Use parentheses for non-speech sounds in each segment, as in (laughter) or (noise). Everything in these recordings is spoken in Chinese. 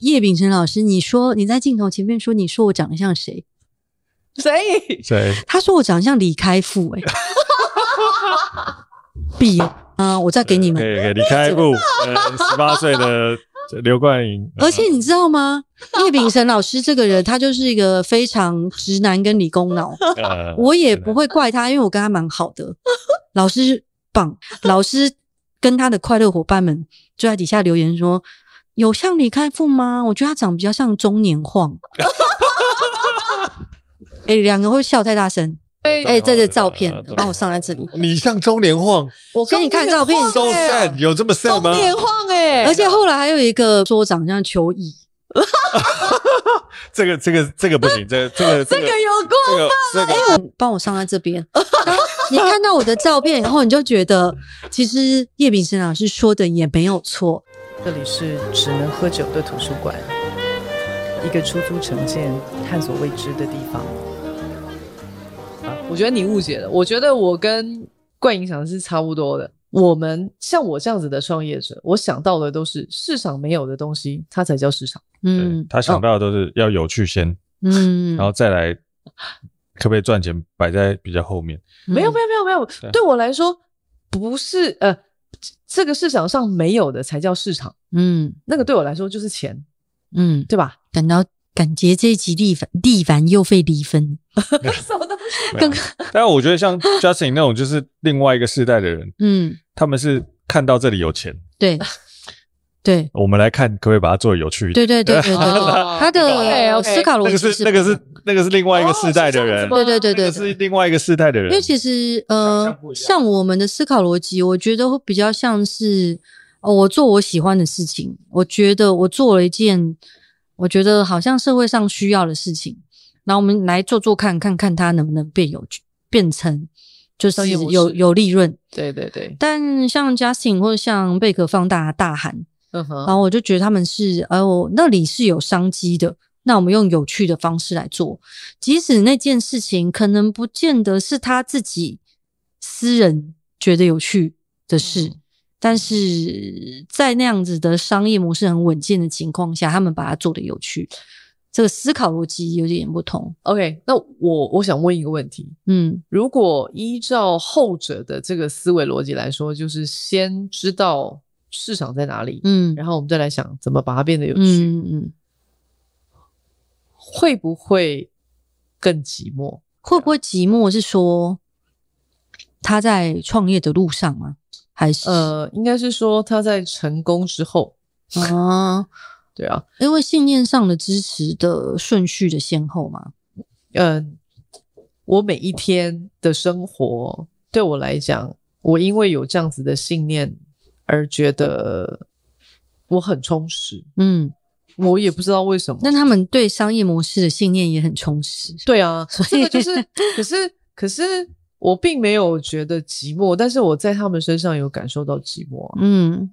叶秉辰老师，你说你在镜头前面说，你说我长得像谁？谁？谁？他说我长得像李开复、欸，哎，(laughs) 比啊，我再给你们，给给李开复，(laughs) 十八岁的刘冠吟。而且你知道吗？叶秉辰老师这个人，他就是一个非常直男跟理工脑。(laughs) 呃、我也不会怪他，因为我跟他蛮好的。老师棒，老师跟他的快乐伙伴们就在底下留言说：“有像李开复吗？我觉得他长比较像中年晃。(laughs) ”哎、欸，两个会笑太大声。哎、欸，这个照片帮我上在这里。你像中年晃，我给你看照片。So sad，有这么 sad 吗？中年晃哎、欸，而且后来还有一个说长像邱毅。这个这个这个不行，这个、这个这个有过分。这个这个帮我上在这边。(laughs) 你看到我的照片以后，你就觉得其实叶秉生老师说的也没有错。这里是只能喝酒的图书馆，一个出租城建、探索未知的地方。我觉得你误解了。我觉得我跟冠影想的是差不多的。我们像我这样子的创业者，我想到的都是市场没有的东西，它才叫市场。嗯，他想到的都是要有趣先，嗯，然后再来可不可以赚钱摆在比较后面。嗯、没有没有没有没有，对我来说不是呃，这个市场上没有的才叫市场。嗯，那个对我来说就是钱。嗯，对吧？感到。感觉这一集立凡立凡又费离分，(laughs) 什么东西？刚刚，但是我觉得像 Justin 那种，就是另外一个世代的人，嗯，他们是看到这里有钱，对 (laughs) 对，我们来看可不可以把它做有趣一点？对对对对对，(laughs) 他的思考逻辑是那个是那个是另外一个世代的人，对对对对，是另外一个世代的人。因为其实呃，像我们的思考逻辑，我觉得会比较像是哦，我做我喜欢的事情，我觉得我做了一件。我觉得好像社会上需要的事情，那我们来做做看，看看它能不能变有趣，变成就是有有利润。对对对。但像 Justin 或者像贝壳放大大喊，嗯哼，然后我就觉得他们是，哎我，那里是有商机的。那我们用有趣的方式来做，即使那件事情可能不见得是他自己私人觉得有趣的事。嗯但是在那样子的商业模式很稳健的情况下，他们把它做的有趣，这个思考逻辑有点不同。OK，那我我想问一个问题，嗯，如果依照后者的这个思维逻辑来说，就是先知道市场在哪里，嗯，然后我们再来想怎么把它变得有趣，嗯嗯，会不会更寂寞？会不会寂寞？是说他在创业的路上吗？还是呃，应该是说他在成功之后啊，(laughs) 对啊，因为信念上的支持的顺序的先后嘛。嗯，我每一天的生活对我来讲，我因为有这样子的信念而觉得我很充实。嗯，我也不知道为什么。但他们对商业模式的信念也很充实。对啊，所以就是，可是，可是。我并没有觉得寂寞，但是我在他们身上有感受到寂寞啊。嗯，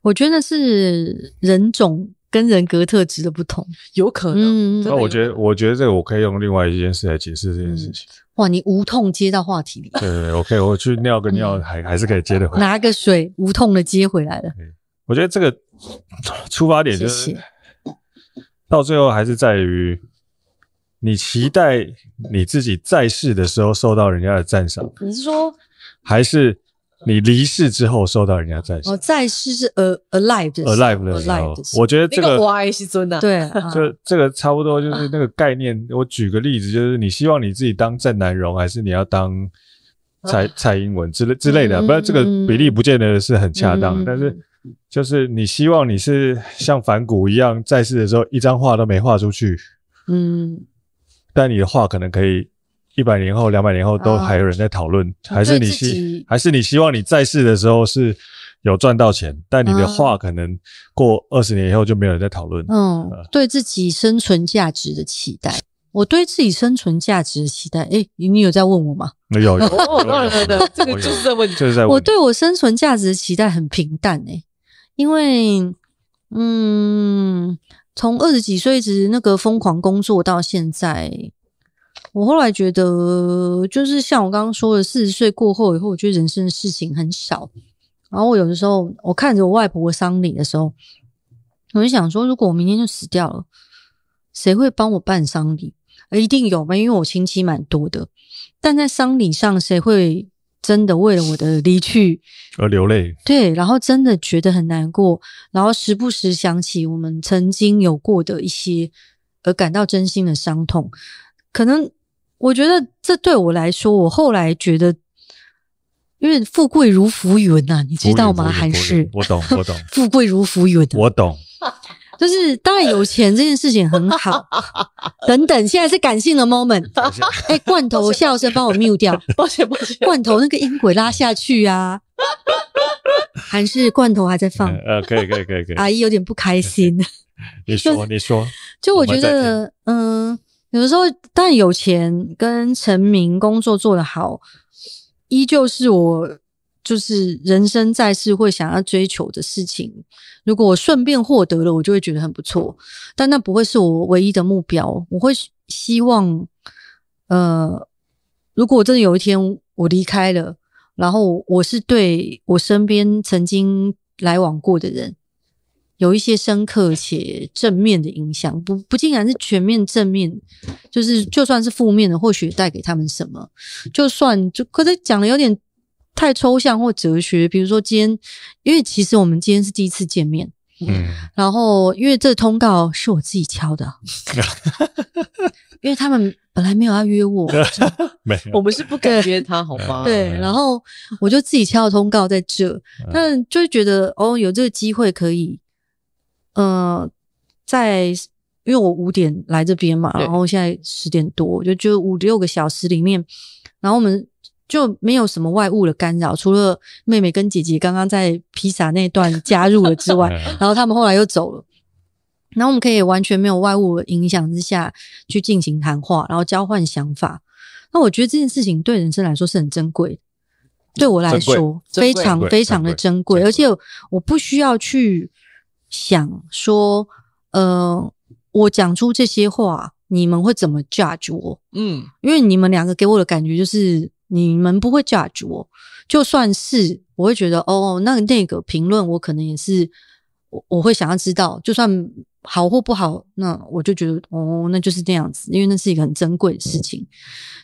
我觉得是人种跟人格特质的不同，有可能。那我觉得，我觉得这个我可以用另外一件事来解释这件事情。嗯、哇，你无痛接到话题里。对对对，，OK，我去尿个尿还、嗯、还是可以接得回来。拿个水，无痛的接回来了。我觉得这个出发点就是，谢谢到最后还是在于。你期待你自己在世的时候受到人家的赞赏？你是说，还是你离世之后受到人家赞赏？哦，在世是 a alive 的 alive 的时候，我觉得这个 Y 是真的。(laughs) 对，就这个差不多就是那个概念。我举个例子，就是你希望你自己当郑南荣，还是你要当蔡蔡英文之类之类的？不然这个比例不见得是很恰当。但是就是你希望你是像反骨一样，在世的时候一张画都没画出去。嗯。但你的画可能可以一百年后、两百年后都还有人在讨论，啊，还是你希还是你希望你在世的时候是有赚到钱，但你的话可能过二十年以后就没有人在讨论。嗯，呃，对自己生存价值的期待，我对自己生存价值的期待，诶，你有在问我吗？有 (laughs) 有，有，对对对，这个就是在问你，就是在问。我对我生存价值的期待很平淡诶，因为嗯。从二十几岁一直那个疯狂工作到现在，我后来觉得，就是像我刚刚说的，四十岁过后以后，我觉得人生的事情很少。然后我有的时候，我看着我外婆的丧礼的时候，我就想说，如果我明天就死掉了，谁会帮我办丧礼？一定有吧，因为我亲戚蛮多的。但在丧礼上，谁会真的为了我的离去 (laughs) 而流泪？对，然后真的觉得很难过，然后时不时想起我们曾经有过的一些，而感到真心的伤痛。可能我觉得这对我来说，我后来觉得。因为富贵如浮云呐，你知道吗？还是我懂，我懂。(laughs) 富贵如浮云，我懂。就是当然有钱这件事情很好。(laughs) 等等，现在是感性的 moment。哎，罐头笑声帮我 mute 掉，抱歉抱歉。罐头那个音轨拉下去啊，还是罐头还在放？呃，可以可以可以可以。阿姨有点不开心。你 (laughs) 说你说，就我觉得，嗯，有的时候但有钱跟成名、工作做得好。依旧是我，就是人生在世会想要追求的事情。如果我顺便获得了，我就会觉得很不错。但那不会是我唯一的目标。我会希望，呃，如果真的有一天我离开了，然后我是对我身边曾经来往过的人，有一些深刻且正面的影响，不不竟然是全面正面，就是就算是负面的，或许带给他们什么，就算就可是讲的有点太抽象或哲学，比如说今天，因为其实我们今天是第一次见面，嗯，然后因为这通告是我自己敲的，(laughs) 因为他们本来没有要约我，(laughs) 没有，我们是不敢约他，(laughs) 好吗？对，然后我就自己敲了通告在这，但就是觉得哦，有这个机会可以。呃，在因为我五点来这边嘛，然后现在十点多，就就五六个小时里面，然后我们就没有什么外物的干扰，除了妹妹跟姐姐刚刚在披萨那段加入了之外，(laughs) 然后他们后来又走了，然后我们可以完全没有外物的影响之下去进行谈话，然后交换想法。那我觉得这件事情对人生来说是很珍贵，对我来说非常非常的珍贵，而且我不需要去。想说，呃，我讲出这些话，你们会怎么 judge 我？嗯，因为你们两个给我的感觉就是，你们不会 judge 我，就算是我会觉得，哦，那那个评论我可能也是，我我会想要知道，就算好或不好，那我就觉得，哦，那就是这样子，因为那是一个很珍贵的事情，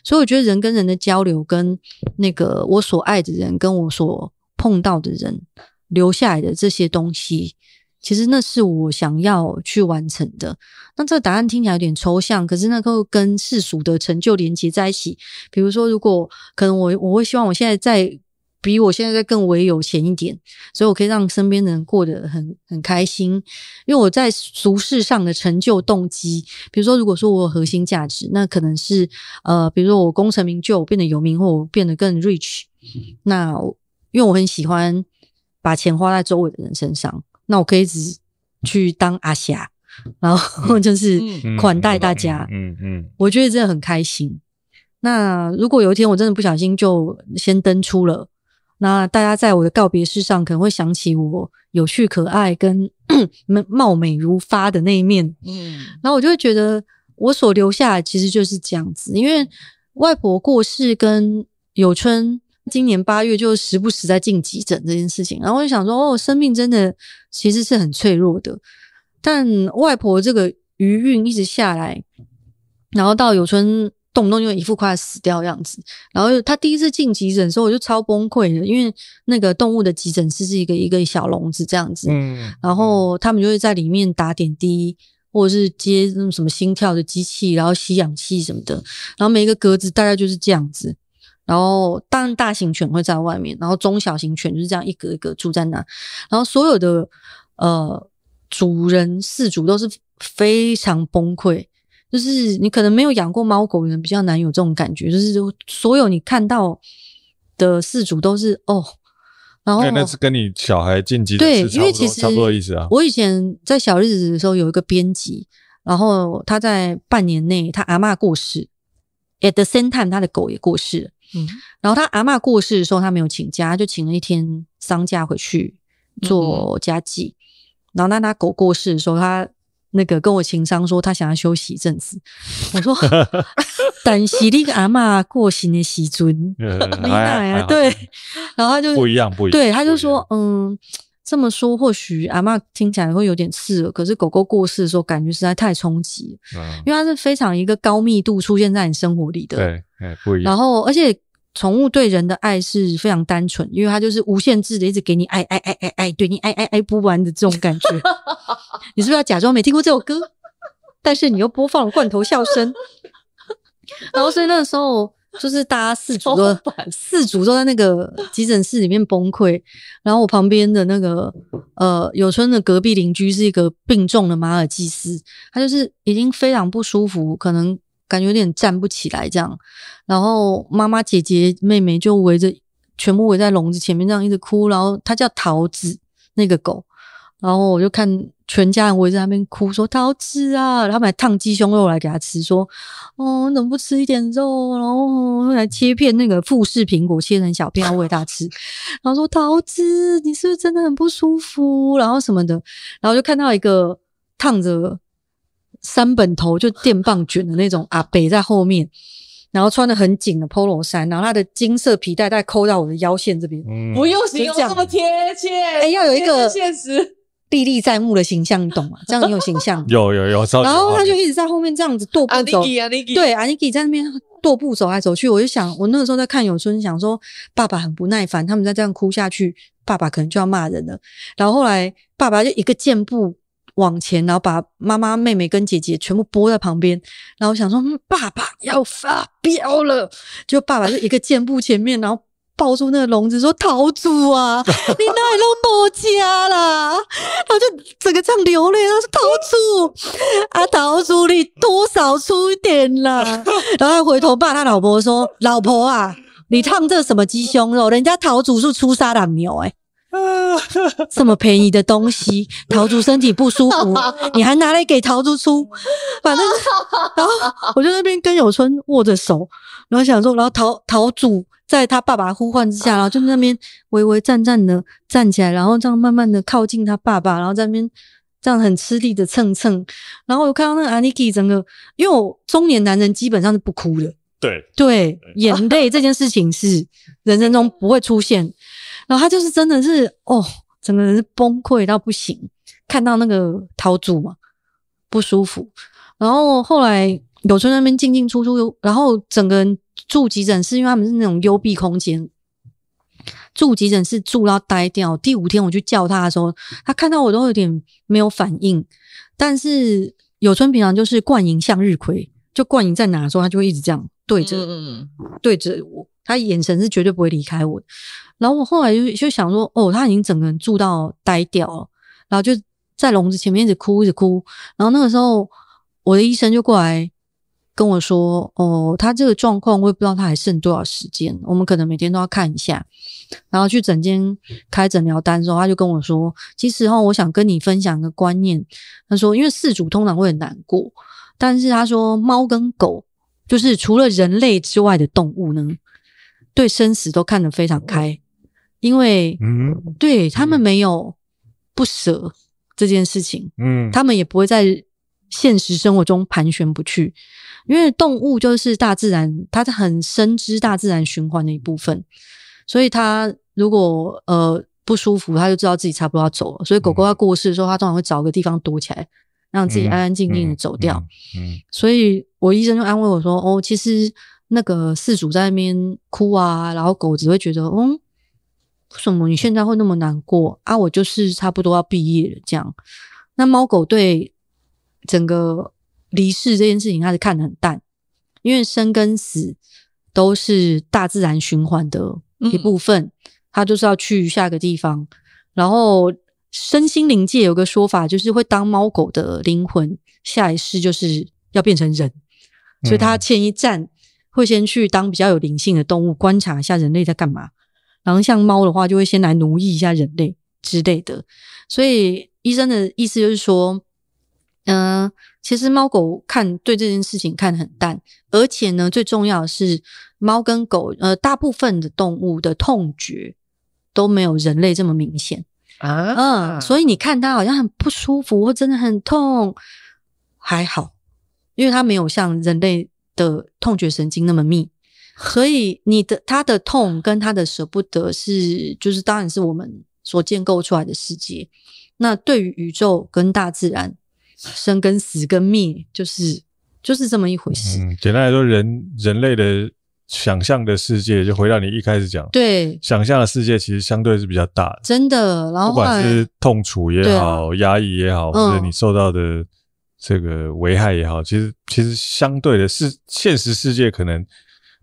所以我觉得人跟人的交流，跟那个我所爱的人，跟我所碰到的人留下来的这些东西。其实那是我想要去完成的。那这个答案听起来有点抽象，可是那个跟世俗的成就连接在一起。比如说，如果可能我，我我会希望我现在在比我现在在更为有钱一点，所以我可以让身边的人过得很很开心。因为我在俗世上的成就动机，比如说，如果说我有核心价值，那可能是呃，比如说我功成名就，我变得有名，或我变得更 rich。(laughs) 那因为我很喜欢把钱花在周围的人身上。那我可以只去当阿霞，然后就是款待大家，嗯嗯，我觉得真的很开心。那如果有一天我真的不小心就先登出了，那大家在我的告别式上可能会想起我有趣可爱跟 (clears throat) 貌美如花的那一面，嗯，然后我就会觉得我所留下来其实就是这样子，因为外婆过世跟有春。今年八月就时不时在进急诊这件事情，然后我就想说，哦，生命真的其实是很脆弱的。但外婆这个余韵一直下来，然后到有春动不动就一副快要死掉样子。然后他第一次进急诊的时候，我就超崩溃的，因为那个动物的急诊室是一个一个小笼子这样子，嗯，然后他们就会在里面打点滴，或者是接那种什么心跳的机器，然后吸氧气什么的，然后每一个格子大概就是这样子。然后，当然大型犬会在外面，然后中小型犬就是这样一格一格住在那。然后所有的呃主人饲主都是非常崩溃，就是你可能没有养过猫狗的人比较难有这种感觉，就是所有你看到的饲主都是哦，然后那是跟你小孩进击对，因为其实差不多意思啊。我以前在小日子的时候有一个编辑，然后他在半年内他阿嬷过世，at the same time 他的狗也过世了。嗯，然后他阿妈过世的时候，他没有请假，就请了一天丧假回去做家祭。嗯、然后那他狗过世的时候，他那个跟我情商说，他想要休息一阵子。我说，(laughs) 但是那个阿妈过新的时尊，你奶啊。对，然后他就不一样，不一样。对，他就说，嗯，这么说，或许阿嬷听起来会有点刺耳，可是狗狗过世的时候，感觉实在太冲击，嗯，因为它是非常一个高密度出现在你生活里的，对，哎，不一样。然后，而且宠物对人的爱是非常单纯，因为它就是无限制的一直给你爱爱爱爱爱，对你爱爱爱不完的这种感觉。(laughs) 你是不是要假装没听过这首歌？但是你又播放了罐头笑声，然后所以那个时候。就是大家四组都四组都在那个急诊室里面崩溃，然后我旁边的那个呃有春的隔壁邻居是一个病重的马尔济斯，他就是已经非常不舒服，可能感觉有点站不起来这样，然后妈妈、姐姐、妹妹就围着，全部围在笼子前面这样一直哭，然后他叫桃子那个狗。然后我就看全家人围在那边哭，说桃子啊，然后买烫鸡胸肉来给他吃，说哦，你怎么不吃一点肉？然后来切片那个富士苹果，切成小片要喂他吃。(laughs) 然后说桃子，你是不是真的很不舒服？然后什么的，然后就看到一个烫着三本头就电棒卷的那种阿北在后面，然后穿的很紧的 polo 衫，然后他的金色皮带带扣到我的腰线这边，嗯、不用形容这么贴切，哎，要有一个现实。历历在目的形象，你懂吗？(laughs) 这样很有形象。有有有，然后他就一直在后面这样子踱步走。对，阿尼基在那边踱步走来走去。我就想，我那个时候在看有春，想说爸爸很不耐烦，他们再这样哭下去，爸爸可能就要骂人了。然后后来爸爸就一个箭步往前，然后把妈妈、妹妹跟姐姐全部拨在旁边。然后想说，嗯，爸爸要发飙了。就爸爸就一个箭步前面，然后。抱住那个笼子说：“桃子啊，(laughs) 你哪里都没家啦？”然后就整个这样流泪。他说：“桃子啊，桃子，你多少出一点啦？” (laughs) 然后他回头骂他老婆说：“老婆啊，你烫这什么鸡胸肉？人家桃子是出沙朗牛诶这么便宜的东西，桃子身体不舒服，(laughs) 你还拿来给桃子出？反正，然后我就在那边跟有春握着手，然后想说，然后桃桃子。”在他爸爸呼唤之下，然后就在那边微微颤颤的站起来，然后这样慢慢的靠近他爸爸，然后在那边这样很吃力的蹭蹭。然后我看到那个阿尼基整个，因为我中年男人基本上是不哭的，对对，眼泪这件事情是 (laughs) 人生中不会出现。然后他就是真的是哦，整个人是崩溃到不行，看到那个陶主嘛不舒服。然后后来有春那边进进出出，然后整个人。住急诊室，因为他们是那种幽闭空间，住急诊室住到呆掉。第五天我去叫他的时候，他看到我都有点没有反应。但是有春平常就是冠银向日葵，就冠银在哪的时候，他就会一直这样对着，嗯、对着我，他眼神是绝对不会离开我。然后我后来就就想说，哦，他已经整个人住到呆掉了，然后就在笼子前面一直哭，一直哭。然后那个时候，我的医生就过来。跟我说哦，他这个状况我也不知道他还剩多少时间，我们可能每天都要看一下。然后去诊间开诊疗单的时候，他就跟我说，其实哈，我想跟你分享一个观念。他说，因为饲主通常会很难过，但是他说猫跟狗就是除了人类之外的动物呢，对生死都看得非常开，因为嗯，对他们没有不舍这件事情，嗯，他们也不会在现实生活中盘旋不去。因为动物就是大自然，它是很深知大自然循环的一部分，所以它如果呃不舒服，它就知道自己差不多要走了。所以狗狗要过世的时候，它通常会找个地方躲起来，让自己安安静静的走掉。嗯，嗯嗯嗯，所以我医生就安慰我说：“哦，其实那个饲主在那边哭啊，然后狗只会觉得，嗯，为什么你现在会那么难过啊？我就是差不多要毕业了这样。那猫狗对整个。”离世这件事情，他是看得很淡，因为生跟死都是大自然循环的一部分，他、嗯、就是要去下个地方。然后身心灵界有个说法，就是会当猫狗的灵魂，下一世就是要变成人，所以他前一站会先去当比较有灵性的动物，观察一下人类在干嘛。然后像猫的话，就会先来奴役一下人类之类的。所以医生的意思就是说。嗯、呃，其实猫狗看对这件事情看得很淡，而且呢，最重要的是猫跟狗，呃，大部分的动物的痛觉都没有人类这么明显啊。嗯，所以你看它好像很不舒服或真的很痛，还好，因为它没有像人类的痛觉神经那么密，(laughs) 所以你的它的痛跟它的舍不得是，就是当然是我们。所建构出来的世界。那对于宇宙跟大自然，生跟死跟灭，就是就是这么一回事。嗯，简单来说，人人类的想象的世界，就回到你一开始讲，对，想象的世界其实相对是比较大的，真的。然后，不管是痛楚也好，压、啊、抑也好，或者你受到的这个危害也好，嗯、其实其实相对的是现实世界可能。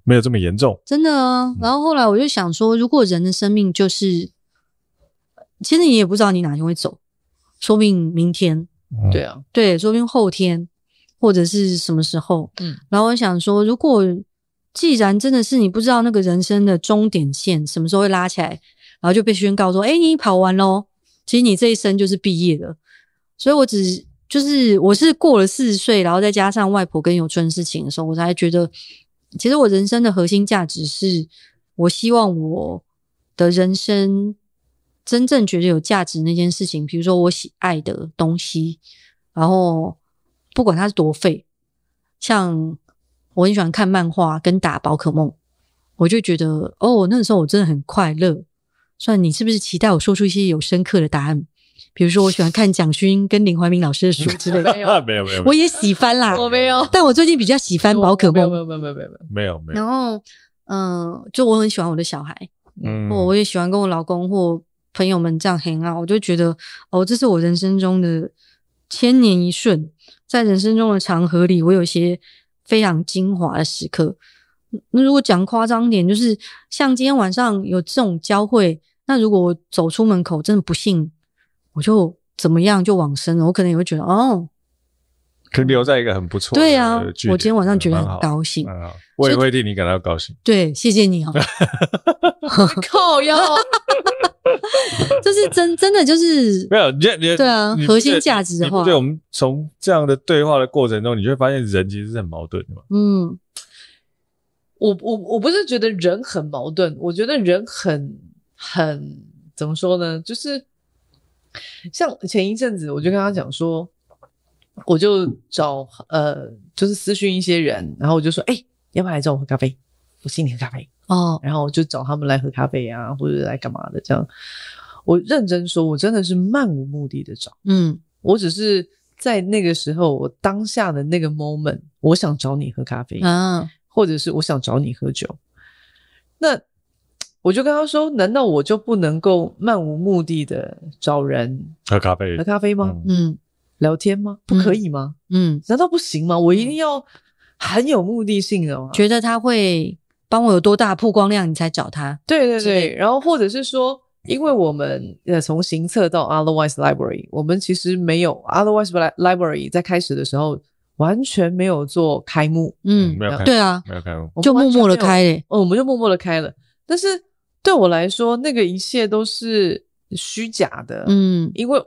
没有这么严重，真的啊。然后后来我就想说，如果人的生命就是，其实你也不知道你哪天会走，说不定明天，对啊，对，说不定后天或者是什么时候，嗯。然后我想说，如果既然真的是你不知道那个人生的终点线什么时候会拉起来，然后就被宣告说，哎，你跑完喽，其实你这一生就是毕业了。所以我只就是我是过了四十岁，然后再加上外婆跟有春的事情的时候，我才觉得。其实我人生的核心价值是，我希望我的人生真正觉得有价值那件事情，比如说我喜爱的东西，然后不管它是多废，像我很喜欢看漫画跟打宝可梦，我就觉得哦，那个时候我真的很快乐。虽然你是不是期待我说出一些有深刻的答案？比如说，我喜欢看蒋勋跟林怀民老师的书之类的。(laughs) 没有，没有，没有。我也喜欢啦，我没有。但我最近比较喜欢宝可梦。没有，没有，没有，没有，没有，没有，没有。然后，嗯、呃，就我很喜欢我的小孩，嗯，我我也喜欢跟我老公或朋友们这样 hang out，我就觉得，哦，这是我人生中的千年一瞬，在人生中的长河里，我有一些非常精华的时刻。那如果讲夸张点，就是像今天晚上有这种交汇，那如果我走出门口，真的不幸。我就怎么样就往生了，我可能也会觉得哦，可能留在一个很不错。对啊，我今天晚上觉得很高兴，我也会替你感到高兴。对，谢谢你哦。(laughs) 靠腰，(laughs) 这是真真的就是没有你你对啊，核心价值的话，对，我们从这样的对话的过程中，你就会发现人其实是很矛盾的嘛。嗯，我我我不是觉得人很矛盾，我觉得人很很怎么说呢，就是。像前一阵子，我就跟他讲说，我就找呃，就是私讯一些人，然后我就说，哎、欸，要不要来找我喝咖啡？我请你喝咖啡哦。然后我就找他们来喝咖啡啊，或者来干嘛的这样。我认真说，我真的是漫无目的的找，嗯，我只是在那个时候，我当下的那个 moment，我想找你喝咖啡啊，或者是我想找你喝酒，那。我就跟他说：“难道我就不能够漫无目的的找人喝咖啡？喝咖啡吗？嗯，聊天吗？不可以吗？嗯，难道不行吗？我一定要很有目的性的吗？觉得他会帮我有多大曝光量，你才找他？对对对。然后或者是说，因为我们呃从行测到 Otherwise Library，我们其实没有 Otherwise Library 在开始的时候完全没有做开幕，嗯，没有开，对啊，没有开幕，就默默的开嘞。哦，我们就默默的开了，但是。对我来说，那个一切都是虚假的。嗯，因为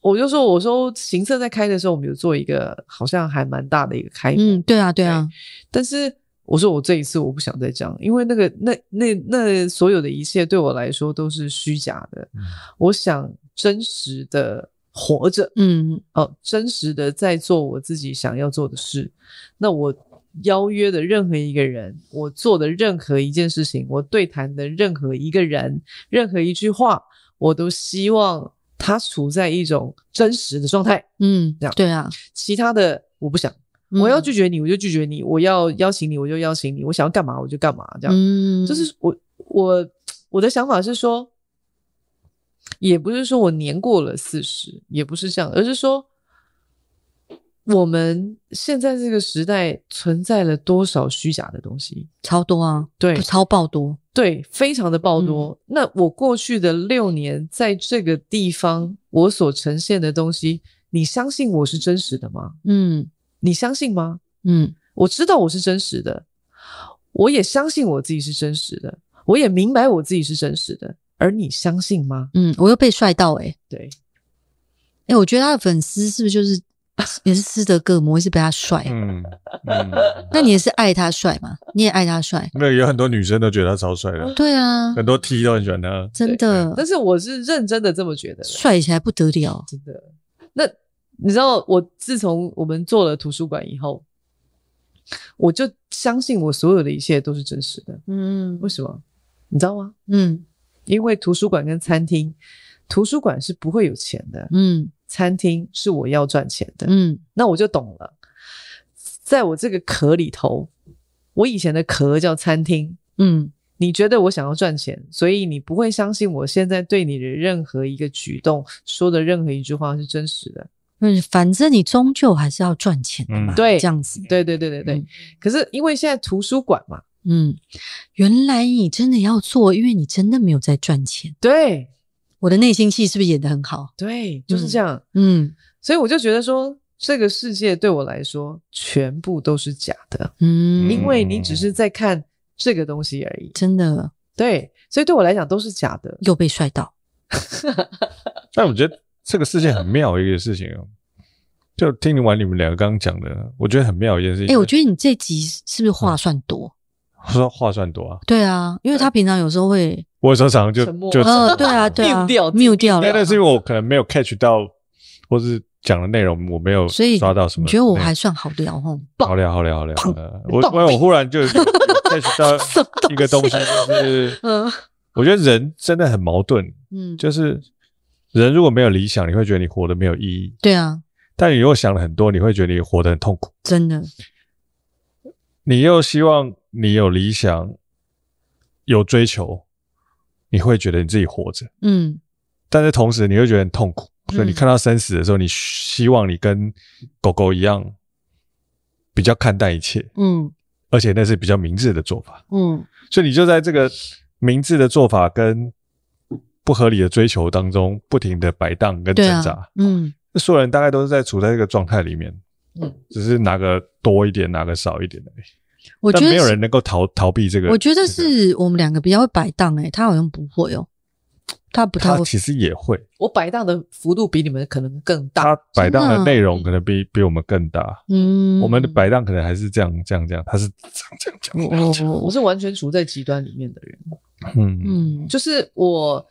我就说，我说行测在开的时候，我们有做一个好像还蛮大的一个开幕。嗯，对啊，对啊。但是我说我这一次我不想再这样，因为那个那那那所有的一切对我来说都是虚假的。嗯，我想真实的活着，嗯，哦，真实的在做我自己想要做的事。那我。邀约的任何一个人，我做的任何一件事情，我对谈的任何一个人，任何一句话，我都希望他处在一种真实的状态。嗯，这样对啊。其他的我不想，我要拒绝你，我就拒绝你；我要邀请你，我就邀请你；我想要干嘛，我就干嘛。这样，嗯，就是我我我的想法是说，也不是说我年过了四十，也不是这样，而是说。我们现在这个时代存在了多少虚假的东西？超多啊！对，超爆多，对，非常的爆多。嗯。那我过去的六年在这个地方，我所呈现的东西，你相信我是真实的吗？嗯，你相信吗？嗯，我知道我是真实的，我也相信我自己是真实的，我也明白我自己是真实的，而你相信吗？嗯，我又被帅到诶、欸、对，诶我觉得他的粉丝是不是就是？(laughs) 也是斯德哥尔摩，是被他帅。嗯嗯，(laughs) 那你也是爱他帅吗？你也爱他帅？没有，有很多女生都觉得他超帅的。对啊，很多 T 都很喜欢他，真的。但是我是认真的这么觉得，帅起来不得了，真的。那你知道，我自从我们做了图书馆以后，我就相信我所有的一切都是真实的。嗯，为什么？你知道吗？嗯，因为图书馆跟餐厅图书馆是不会有钱的，嗯，餐厅是我要赚钱的，嗯，那我就懂了。在我这个壳里头，我以前的壳叫餐厅，嗯，你觉得我想要赚钱，所以你不会相信我现在对你的任何一个举动说的任何一句话是真实的。嗯，反正你终究还是要赚钱的嘛，嗯、对，这样子，对对对对对。嗯、可是因为现在图书馆嘛，嗯，原来你真的要做，因为你真的没有在赚钱。对，我的内心戏是不是演得很好？对，就是这样。嗯，嗯，所以我就觉得说，这个世界对我来说全部都是假的。嗯，因为你只是在看这个东西而已，真的。对，所以对我来讲都是假的。又被帅到。(laughs) 但我觉得。这个世界很妙一个事情哦，就听完你们两个刚刚讲的，我觉得很妙一件事情。哎、欸，我觉得你这集是不是话算多？我说话算多啊？对啊，因为他平常有时候会，我有时候常常就就呃，对啊，(laughs) 对啊，mute 掉，mute 掉了。那是因为我可能没有 catch 到，或是讲的内容我没有所以抓到什么。你觉得我还算好聊哦？好聊，好聊，好聊。我我我忽然就 (laughs) catch 到一个东西，就是嗯，我觉得人真的很矛盾，嗯，就是。人如果没有理想，你会觉得你活得没有意义。对啊，但你如果想了很多，你会觉得你活得很痛苦。真的，你又希望你有理想、有追求，你会觉得你自己活着。嗯，但是同时你会觉得很痛苦，所以你看到生死的时候，你希望你跟狗狗一样，比较看淡一切。嗯，而且那是比较明智的做法。嗯，所以你就在这个明智的做法跟。不合理的追求当中，不停的摆荡跟挣扎，啊、嗯，所有人大概都是在处在这个状态里面，嗯，只是哪个多一点，哪个少一点而已。我觉得没有人能够逃逃避这个。我觉得是我们两个比较会摆荡，诶，他好像不会哦，他不太会，他其实也会。我摆荡的幅度比你们可能更大，他摆荡的内容可能比比我们更大。嗯，我们的摆荡可能还是这样这样这样，他是这样这样这样。我我我是完全处在极端里面的人。嗯嗯，就是我。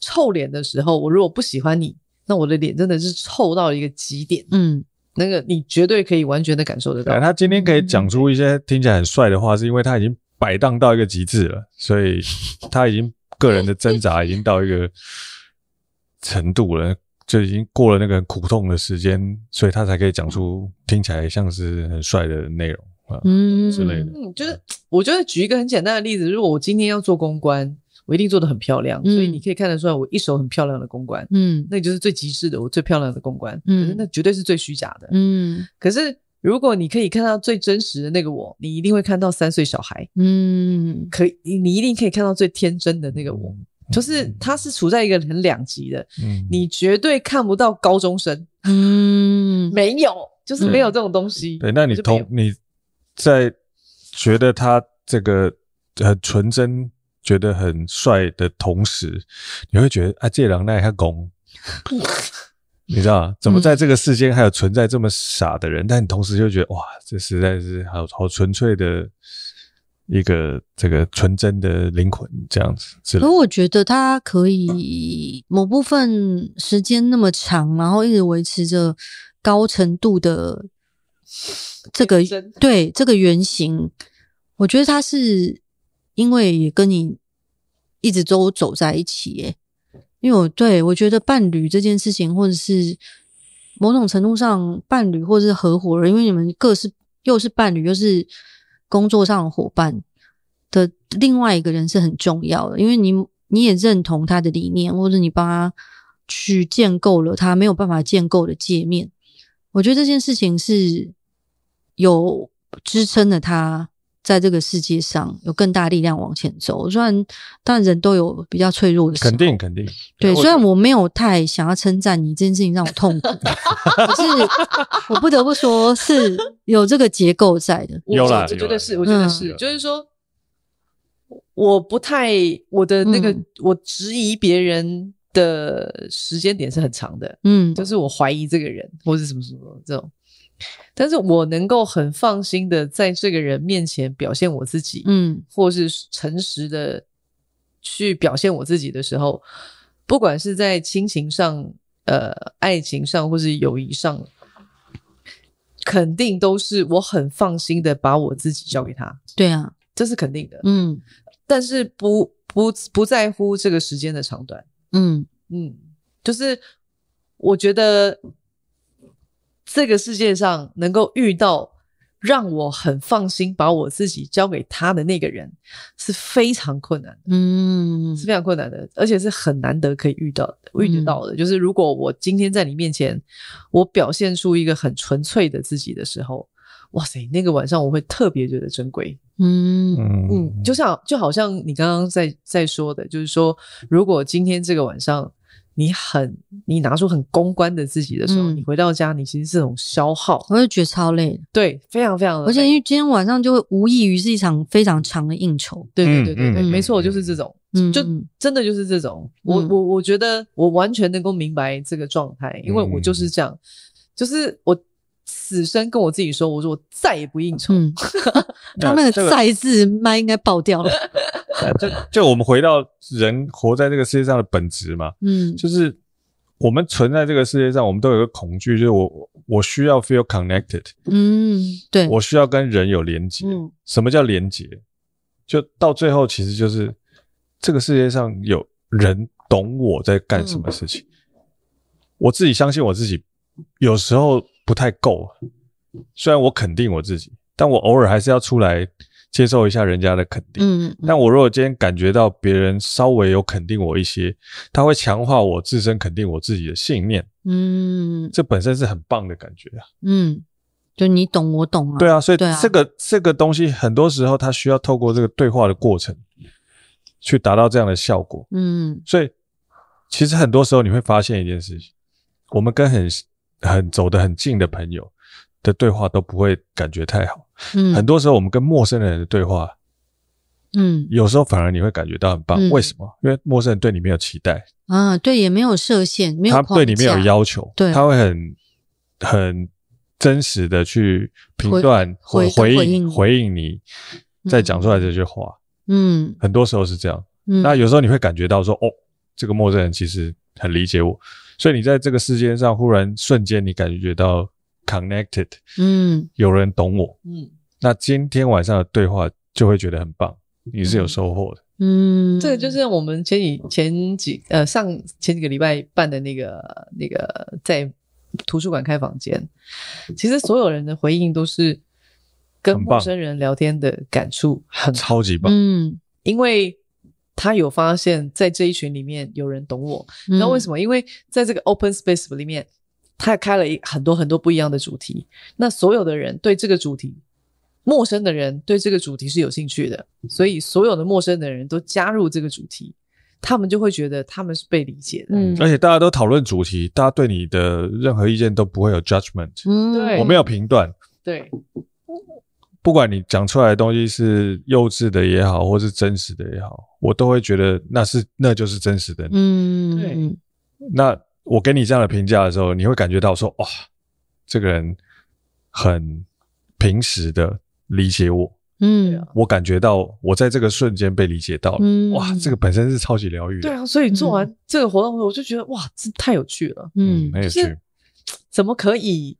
臭脸的时候，我如果不喜欢你，那我的脸真的是臭到一个极点。嗯，那个你绝对可以完全的感受得到。他今天可以讲出一些听起来很帅的话，是因为他已经摆荡到一个极致了，所以他已经个人的挣扎已经到一个程度了，就已经过了那个苦痛的时间，所以他才可以讲出听起来像是很帅的内容啊，嗯之类的。嗯，就是我觉得举一个很简单的例子，如果我今天要做公关。我一定做得很漂亮，嗯、所以你可以看得出来，我一手很漂亮的公关，嗯，那就是最极致的，我最漂亮的公关，嗯，可是那绝对是最虚假的，嗯。可是如果你可以看到最真实的那个我，你一定会看到三岁小孩，嗯，可以，你一定可以看到最天真的那个我，就是他是处在一个很两极的，嗯，你绝对看不到高中生，嗯，没有，就是没有这种东西。对，那你同你在觉得他这个很纯真。觉得很帅的同时，你会觉得啊，这人那还公，(laughs) 你知道怎么在这个世间还有存在这么傻的人？嗯、但你同时就觉得哇，这实在是好好纯粹的一个这个纯真的灵魂，这样子。可我觉得他可以某部分时间那么长，然后一直维持着高程度的这个真对这个原型，我觉得他是。因为也跟你一直都走在一起，耶。因为我对我觉得伴侣这件事情，或者是某种程度上伴侣或者是合伙人，因为你们各是又是伴侣，又是工作上的伙伴的另外一个人是很重要的，因为你你也认同他的理念，或者你帮他去建构了他没有办法建构的界面。我觉得这件事情是有支撑了他。在这个世界上有更大力量往前走，虽然当然人都有比较脆弱的时候，肯定肯定。对，虽然我没有太想要称赞你这件事情让我痛苦，可是 (laughs) 我不得不说是有这个结构在的。有啦，我觉得是，我觉得是，嗯、就是说，我不太我的那个、嗯、我质疑别人的时间点是很长的，嗯，就是我怀疑这个人或是什么什么这种。但是我能够很放心的在这个人面前表现我自己，嗯，或是诚实的去表现我自己的时候，不管是在亲情上、呃，爱情上，或是友谊上，肯定都是我很放心的把我自己交给他。对啊，这是肯定的，嗯。但是不不不在乎这个时间的长短，嗯嗯。就是我觉得这个世界上能够遇到让我很放心把我自己交给他的那个人是非常困难的，嗯，是非常困难的，而且是很难得可以遇到的，遇得到的。就是如果我今天在你面前，我表现出一个很纯粹的自己的时候，哇塞，那个晚上我会特别觉得珍贵。嗯嗯，就像就好像你刚刚在在说的，就是说，如果今天这个晚上你很你拿出很公关的自己的时候，嗯、你回到家，你其实是种消耗，我就觉得超累，对，非常非常的累，而且因为今天晚上就会无异于是一场非常长的应酬，对对对对对，嗯、没错，就是这种，嗯、就真的就是这种，嗯、我我我觉得我完全能够明白这个状态，因为我就是这样，嗯、就是我。死生跟我自己说：“我说我再也不应酬。嗯” (laughs) 他那个“再”字麦应该爆掉了。(laughs) 就就我们回到人活在这个世界上的本质嘛，嗯，就是我们存在这个世界上，我们都有个恐惧，就是我我需要 feel connected，嗯，对，我需要跟人有连接。嗯，什么叫连接？就到最后，其实就是这个世界上有人懂我在干什么事情。嗯，我自己相信我自己，有时候。不太够，虽然我肯定我自己，但我偶尔还是要出来接受一下人家的肯定。嗯，嗯，但我如果今天感觉到别人稍微有肯定我一些，他会强化我自身肯定我自己的信念。嗯，这本身是很棒的感觉啊。嗯，就你懂我懂啊。对啊，所以这个、啊、这个东西很多时候它需要透过这个对话的过程去达到这样的效果。嗯，所以其实很多时候你会发现一件事情，我们跟很。很走得很近的朋友的对话都不会感觉太好，嗯，很多时候我们跟陌生人的对话，嗯，有时候反而你会感觉到很棒，嗯、为什么？因为陌生人对你没有期待，啊，对，也没有设限，没有，他对你没有要求，对，他会很很真实的去评断或回应回应，回应你再讲出来这句话，嗯，很多时候是这样，嗯，那有时候你会感觉到说，哦，这个陌生人其实很理解我。所以你在这个世界上忽然瞬间，你感觉到 connected，嗯，有人懂我，嗯，那今天晚上的对话就会觉得很棒，你是有收获的，嗯，这个就是我们前几前几呃上前几个礼拜办的那个那个在图书馆开房间，其实所有人的回应都是跟陌生人聊天的感触很超级棒，嗯，因为。他有发现，在这一群里面有人懂我，你知道为什么？嗯、因为在这个 open space 里面，他也开了一很多很多不一样的主题。那所有的人对这个主题，陌生的人对这个主题是有兴趣的，所以所有的陌生的人都加入这个主题，他们就会觉得他们是被理解的。嗯，而且大家都讨论主题，大家对你的任何意见都不会有 judgment。嗯，对，我没有评断。对。不管你讲出来的东西是幼稚的也好，或是真实的也好，我都会觉得那是那就是真实的。嗯，对。那我给你这样的评价的时候，你会感觉到说，哇，这个人很平时的理解我。嗯，我感觉到我在这个瞬间被理解到了。嗯，哇，这个本身是超级疗愈的。对啊，所以做完这个活动，我就觉得哇，这太有趣了。嗯，很有趣。怎么可以？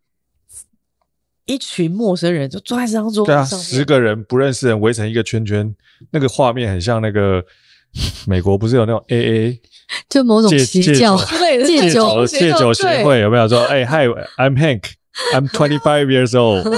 一群陌生人就坐在这张桌子上，对啊，十个人不认识人围成一个圈圈，那个画面很像那个 (laughs) 美国不是有那种 AA，就某种邪教戒酒戒酒协会有没有说？哎，Hi，I'm Hank，I'm twenty five years old。(laughs)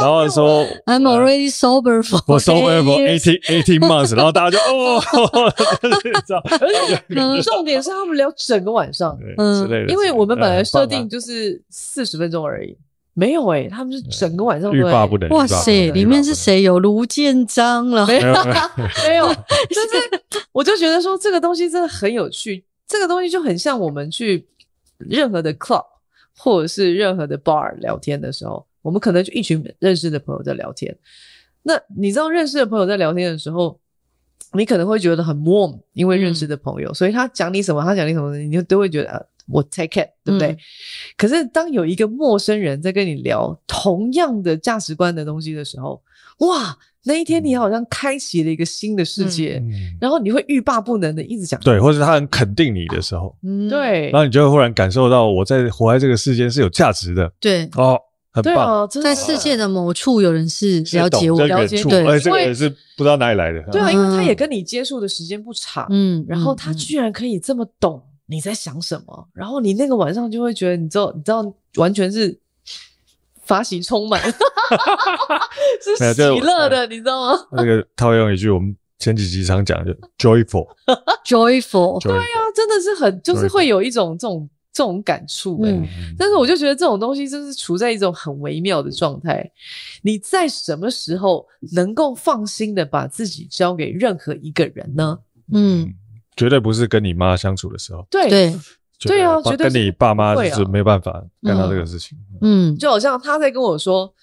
然后说 I'm already sober for sober for eighteen eighteen months，然后大家就哦，(laughs) 重点是他们聊整个晚上，嗯，之类的，因为我们本来设定就是四十分钟而已。没有哎、欸、他们是整个晚上都欲罢不能。哇塞，里面是谁？有卢建章了？没有，(laughs) 没有。(laughs) 就是，我就觉得说这个东西真的很有趣。这个东西就很像我们去任何的 club 或者是任何的 bar 聊天的时候，我们可能就一群认识的朋友在聊天。那你知道认识的朋友在聊天的时候，你可能会觉得很 warm，因为认识的朋友，嗯、所以他讲你什么，他讲你什么，你就都会觉得。我 take it，对不对？嗯、可是当有一个陌生人在跟你聊同样的价值观的东西的时候，哇，那一天你好像开启了一个新的世界，嗯、然后你会欲罢不能的一直讲。对，或者他很肯定你的时候，嗯，对，然后你就会忽然感受到我在活在这个世间是有价值的。对，哦，很棒，哦、在世界的某处有人是了解我，了解，对，而且这个也是不知道哪里来的。对啊，因为他也跟你接触的时间不长，嗯，然后他居然可以这么懂。你在想什么，然后你那个晚上就会觉得，你知道，你知道，完全是发喜充满，(laughs) 是喜乐的，你知道吗？那个套用一句我们前几集常讲的 (laughs) “joyful”，joyful，对啊，真的是很，就是会有一种这种。这种感触、欸，嗯，但是我就觉得这种东西就是处在一种很微妙的状态。你在什么时候能够放心的把自己交给任何一个人呢？嗯，绝对不是跟你妈相处的时候。对对对啊，绝对跟你爸妈就是没办法干到这个事情。嗯，就好像他在跟我说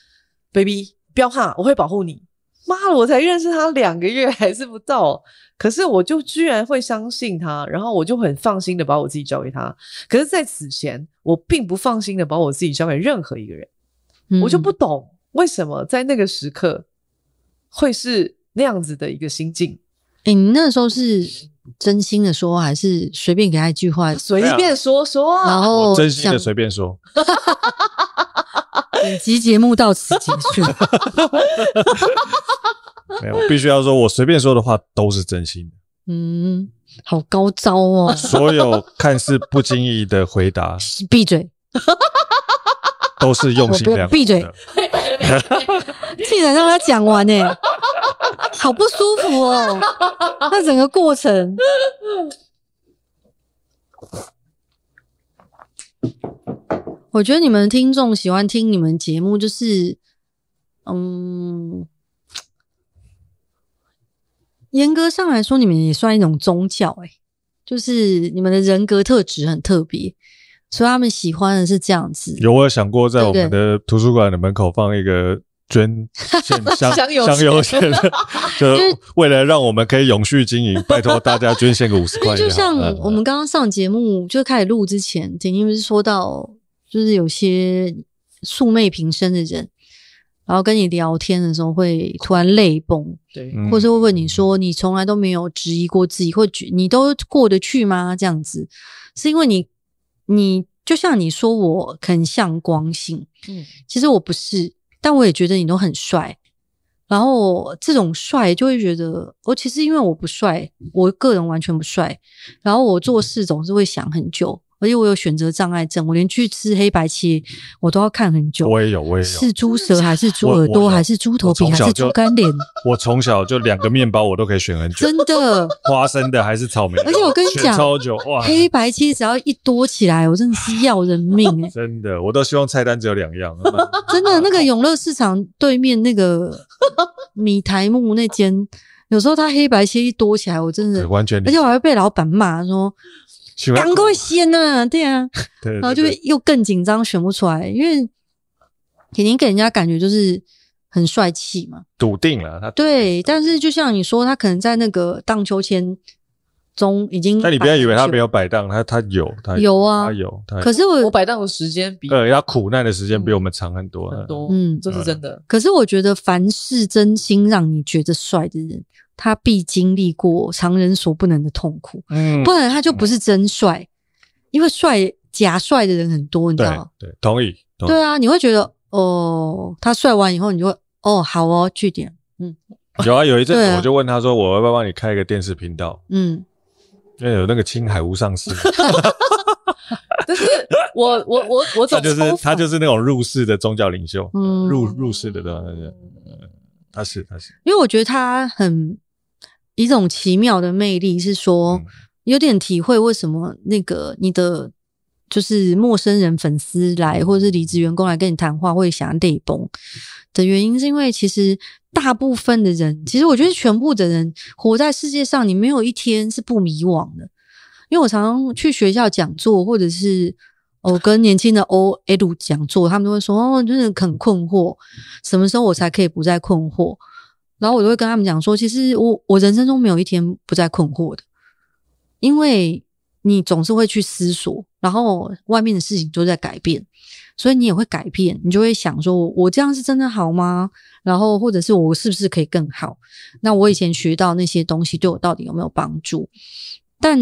：“baby，不要怕，我会保护你。”妈的，我才认识他两个月还是不到，可是我就居然会相信他，然后我就很放心的把我自己交给他。可是在此前，我并不放心的把我自己交给任何一个人，嗯、我就不懂为什么在那个时刻会是那样子的一个心境。哎、欸，你那时候是真心的说，还是随便给他一句话，(laughs) 随便说说、啊，然后真心的随便说。(laughs) 本集节目到此结束。(laughs) 没有，必须要说，我随便说的话都是真心的。嗯，好高招哦！所有看似不经意的回答，闭嘴，都是用心良苦。闭嘴，竟然让他讲完呢，(laughs) 好不舒服哦。(laughs) 那整个过程。我觉得你们听众喜欢听你们节目，就是，嗯，严格上来说，你们也算一种宗教，哎，就是你们的人格特质很特别，所以他们喜欢的是这样子。有我有想过，在我们的图书馆的门口放一个捐献 (laughs) 香香油钱，(laughs) 就为了让我们可以永续经营，(laughs) 拜托大家捐献个五十块。就像我们刚刚上节目就开始录之前，婷婷不是说到。就是有些素昧平生的人，然后跟你聊天的时候会突然泪崩，对，或者会问你说，你从来都没有质疑过自己，或觉你都过得去吗？这样子，是因为你，你就像你说我很像光性，嗯，其实我不是，但我也觉得你都很帅，然后这种帅就会觉得，我其实因为我不帅，我个人完全不帅，然后我做事总是会想很久。而且我有选择障碍症，我连去吃黑白切我都要看很久。我也有，我也有。是猪舌还是猪耳朵还是猪头皮还是猪肝脸？(laughs) 我从小就两个面包我都可以选很久。真的，花生的还是草莓的？而且我跟你讲，超久哇！黑白切只要一多起来，我真的是要人命哎、欸！(laughs) 真的，我都希望菜单只有两样。(laughs) 真的，那个永乐市场对面那个米台木那间，有时候他黑白切一多起来，我真的完全，而且我还会被老板骂说。赶快先呐，对啊，对，然后就又更紧张，选不出来，因为肯定给人家感觉就是很帅气嘛，笃定了他。对，但是就像你说，他可能在那个荡秋千中已经，但你不要以为他没有摆荡，他他有，他有啊，他有。可是我我摆荡的时间比呃，他苦难的时间比我们长很多很多，嗯，这是真的。可是我觉得，凡是真心让你觉得帅的人。他必经历过常人所不能的痛苦，嗯，不然他就不是真帅，嗯、因为帅假帅的人很多，你知道吗？对，同意，同意。对啊，你会觉得哦，他帅完以后，你就会哦，好哦，据点，嗯，有啊，有一阵子我就问他说，我要不要帮你开一个电视频道？嗯，因为有那个青海无上师，(laughs) 但是我我我我他就是他就是那种入世的宗教领袖，嗯，入入世的对吧？他是他是，因为我觉得他很。一种奇妙的魅力是说，有点体会为什么那个你的就是陌生人粉丝来，或者是离职员工来跟你谈话会想要泪崩的原因，是因为其实大部分的人，其实我觉得全部的人活在世界上，你没有一天是不迷惘的。因为我常常去学校讲座，或者是我跟年轻的 OL 讲座，他们都会说哦，真的很困惑，什么时候我才可以不再困惑？然后我就会跟他们讲说，其实我我人生中没有一天不再困惑的，因为你总是会去思索，然后外面的事情都在改变，所以你也会改变，你就会想说，我这样是真的好吗？然后或者是我是不是可以更好？那我以前学到那些东西对我到底有没有帮助？但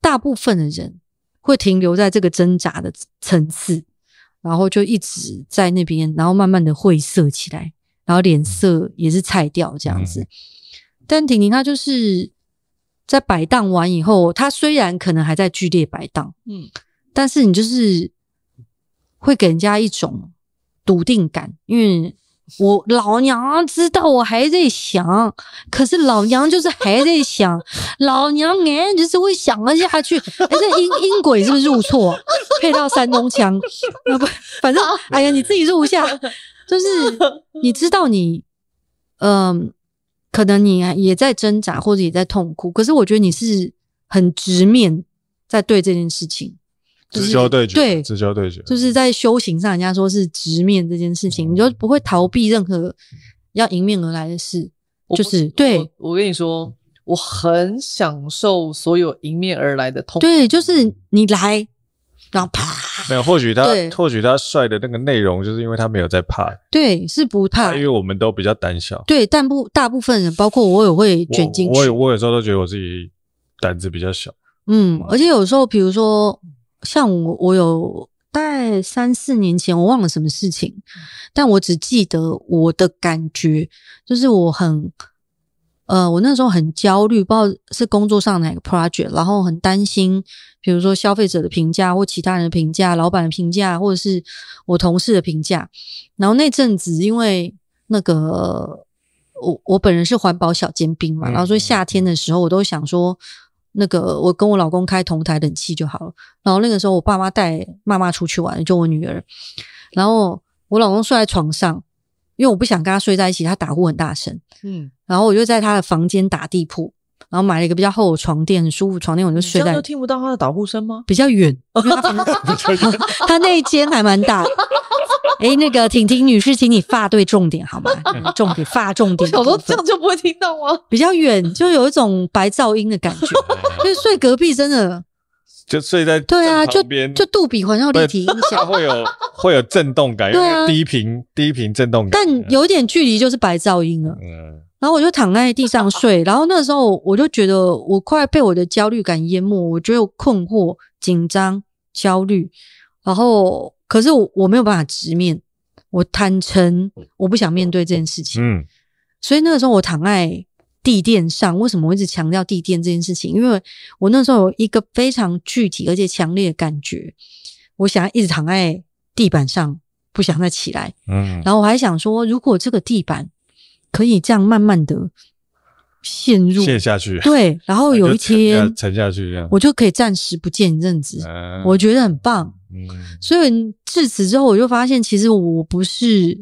大部分的人会停留在这个挣扎的层次，然后就一直在那边，然后慢慢的晦涩起来。然后脸色也是菜掉这样子，嗯、但婷婷她就是在摆荡完以后，他虽然可能还在剧烈摆荡，嗯，但是你就是会给人家一种笃定感，因为。我老娘知道我还在想，可是老娘就是还在想，老娘哎就是会想了下去，哎这音 (laughs) 音轨是不是入错？配到山东腔，那不反正哎呀你自己入一下，就是你知道你嗯、呃，可能你也在挣扎或者也在痛苦，可是我觉得你是很直面在对这件事情。直交对决，对，直交对决，就是在修行上，人家说是直面这件事情，嗯、你就不会逃避任何要迎面而来的事。就是对我，我跟你说，我很享受所有迎面而来的痛。对，就是你来，然后啪，没有。或许他，或许他帅的那个内容，就是因为他没有在怕。对，是不怕，因为我们都比较胆小。对，但不大部分人，包括我也会卷进去。我我有时候都觉得我自己胆子比较小。嗯，而且有时候，比如说。像我，我有大概三四年前，我忘了什么事情，但我只记得我的感觉，就是我很，呃，我那时候很焦虑，不知道是工作上哪个 project，然后很担心，比如说消费者的评价或其他人的评价、老板的评价，或者是我同事的评价。然后那阵子，因为那个我我本人是环保小尖兵嘛，然后所以夏天的时候，我都想说。那个，我跟我老公开同台冷气就好了。然后那个时候，我爸妈带妈妈出去玩，就我女儿。然后我老公睡在床上，因为我不想跟他睡在一起，他打呼很大声。嗯，然后我就在他的房间打地铺，然后买了一个比较厚的床垫，很舒服床垫，我就睡在。你都听不到他的打呼声吗？比较远 (laughs) (laughs) 他那一间还蛮大。哎、欸，那个婷婷女士，请你发对重点好吗？(laughs) 重点发重点。我说这样就不会听到吗？比较远，就有一种白噪音的感觉。(laughs) 就是睡隔壁，真的 (laughs) 就睡在对啊，就就杜比环绕立体音响，会有会有震动感，对啊，低频低频震动感。但有一点距离就是白噪音了。嗯，然后我就躺在地上睡，然后那时候我就觉得我快被我的焦虑感淹没，我觉得困惑、紧张、焦虑，然后。可是我我没有办法直面，我坦诚，我不想面对这件事情。嗯，所以那个时候我躺在地垫上。为什么我一直强调地垫这件事情？因为我那时候有一个非常具体而且强烈的感觉，我想要一直躺在地板上，不想再起来。嗯，然后我还想说，如果这个地板可以这样慢慢的陷入陷下去，对，然后有一天 (laughs) 沉下去，这样我就可以暂时不见一阵子，嗯，我觉得很棒。嗯，所以至此之后，我就发现，其实我不是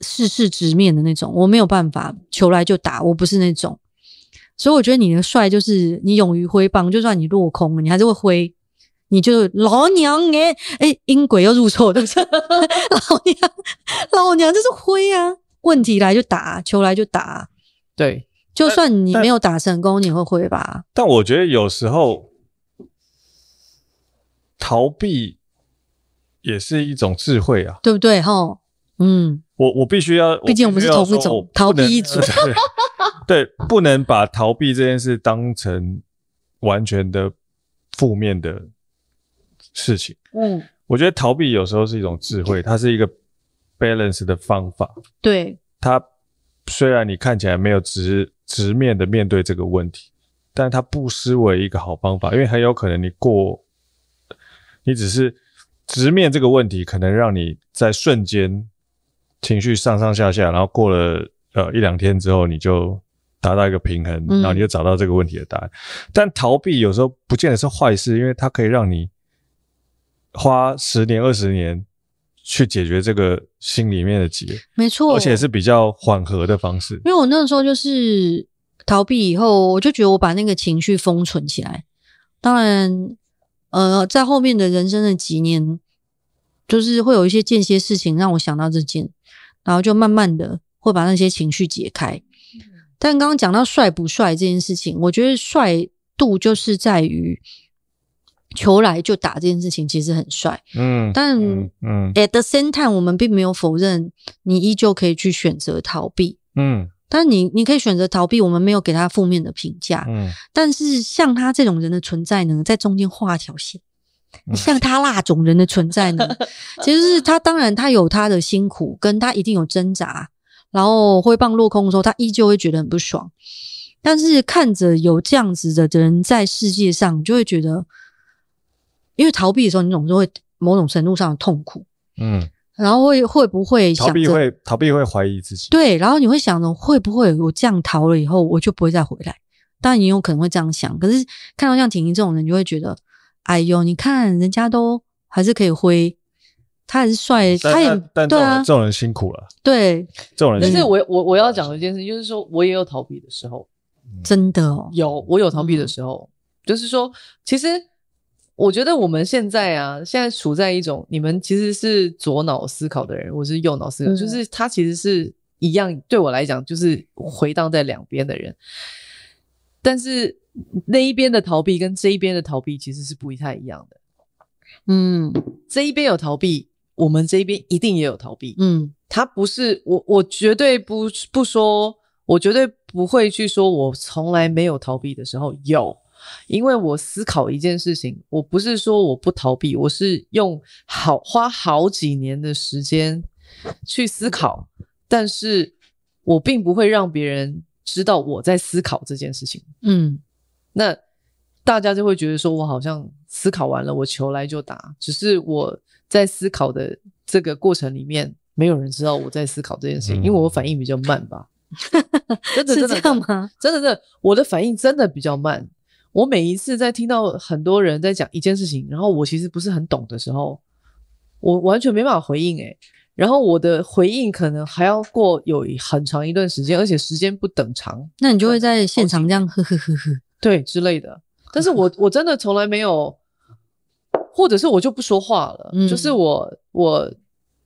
事事直面的那种，我没有办法求来就打，我不是那种。所以我觉得你的帅就是你勇于挥棒，就算你落空了，你还是会挥。你就老娘哎哎、欸，音轨又入错，对不对？老娘老娘就是挥啊，问题来就打，球来就打。对，就算你没有打成功，你会挥吧？但我觉得有时候。逃避也是一种智慧啊，对不对？哈，嗯，我我必须要，毕竟我们是同一种逃避一族，(laughs) 对，不能把逃避这件事当成完全的负面的事情。嗯，我觉得逃避有时候是一种智慧，它是一个 balance 的方法。对，它虽然你看起来没有直直面的面对这个问题，但它不失为一个好方法，因为很有可能你过。你只是直面这个问题，可能让你在瞬间情绪上上下下，然后过了呃一两天之后，你就达到一个平衡，然后你就找到这个问题的答案。嗯。但逃避有时候不见得是坏事，因为它可以让你花十年、二十年去解决这个心里面的结。没错，而且是比较缓和的方式。因为我那个时候就是逃避以后，我就觉得我把那个情绪封存起来，当然。呃，在后面的人生的几年，就是会有一些间歇事情让我想到这件，然后就慢慢的会把那些情绪解开。但刚刚讲到帅不帅这件事情，我觉得帅度就是在于求来就打这件事情，其实很帅。嗯，但嗯，at the same time，我们并没有否认你依旧可以去选择逃避。嗯。但你你可以选择逃避，我们没有给他负面的评价。嗯，但是像他这种人的存在呢，在中间画一条线。像他那种人的存在呢，(laughs) 其实是他当然他有他的辛苦，跟他一定有挣扎，然后挥棒落空的时候，他依旧会觉得很不爽。但是看着有这样子的人在世界上，你就会觉得，因为逃避的时候，你总是会某种程度上的痛苦，嗯，然后会会不会想逃避会逃避会怀疑自己，对，然后你会想着会不会我这样逃了以后，我就不会再回来？当然你有可能会这样想，可是看到像婷婷这种人，你就会觉得，哎呦，你看人家都还是可以挥。他还是帅，他也但对啊，这种人辛苦了。对，这种人。但是我我我要讲的一件事，就是说我也有逃避的时候，真的哦，有我有逃避的时候，就是说，其实我觉得我们现在啊，现在处在一种你们其实是左脑思考的人，我是右脑思考，就是他其实是一样，对我来讲就是回荡在两边的人，但是那一边的逃避跟这一边的逃避其实是不太一样的。嗯，这一边有逃避。我们这一边一定也有逃避，嗯，他不是我，我绝对不不说，我绝对不会去说，我从来没有逃避的时候有，因为我思考一件事情，我不是说我不逃避，我是用好花好几年的时间去思考，但是我并不会让别人知道我在思考这件事情，嗯，那大家就会觉得说我好像思考完了，我球来就打，只是我。在思考的这个过程里面，没有人知道我在思考这件事情，嗯、因为我反应比较慢吧？(laughs) 真的真的吗？真的真的，我的反应真的比较慢。我每一次在听到很多人在讲一件事情，然后我其实不是很懂的时候，我完全没办法回应诶、欸。然后我的回应可能还要过有很长一段时间，而且时间不等长。那你就会在现场这样呵呵呵呵，对之类的。但是我我真的从来没有。或者是我就不说话了，嗯、就是我我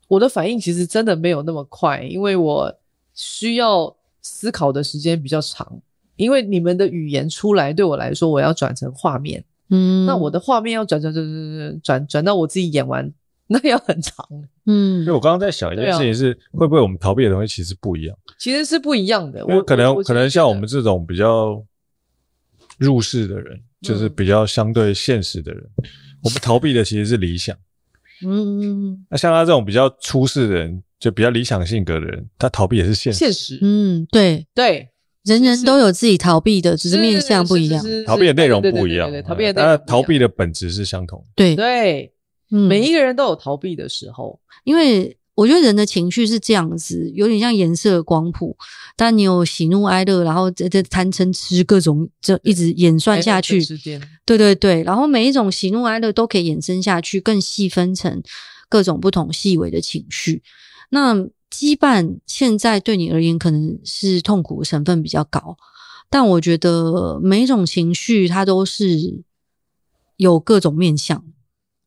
我的反应其实真的没有那么快，因为我需要思考的时间比较长。因为你们的语言出来对我来说，我要转成画面，嗯，那我的画面要转转转转转转转到我自己演完，(laughs) 那要很长，嗯。所以我刚刚在想一件事情是，会不会我们逃避的东西其实不一样？其实是不一样的。我可能可能像我们这种比较入世的人，就是比较相对现实的人。嗯我们逃避的其实是理想，嗯，那像他这种比较出世的人，就比较理想性格的人，他逃避也是现实，现实，嗯，对。对，人人都有自己逃避的，只是面向不一样，逃避的内容不一样，逃避的，逃避的本质是相同，对对，嗯，每一个人都有逃避的时候，因为。我觉得人的情绪是这样子，有点像颜色光谱，但你有喜怒哀乐，然后这这贪嗔痴各种，这一直演算下去。对对对，然后每一种喜怒哀乐都可以衍生下去，更细分成各种不同细微的情绪。那羁绊现在对你而言可能是痛苦的成分比较高，但我觉得每一种情绪它都是有各种面向，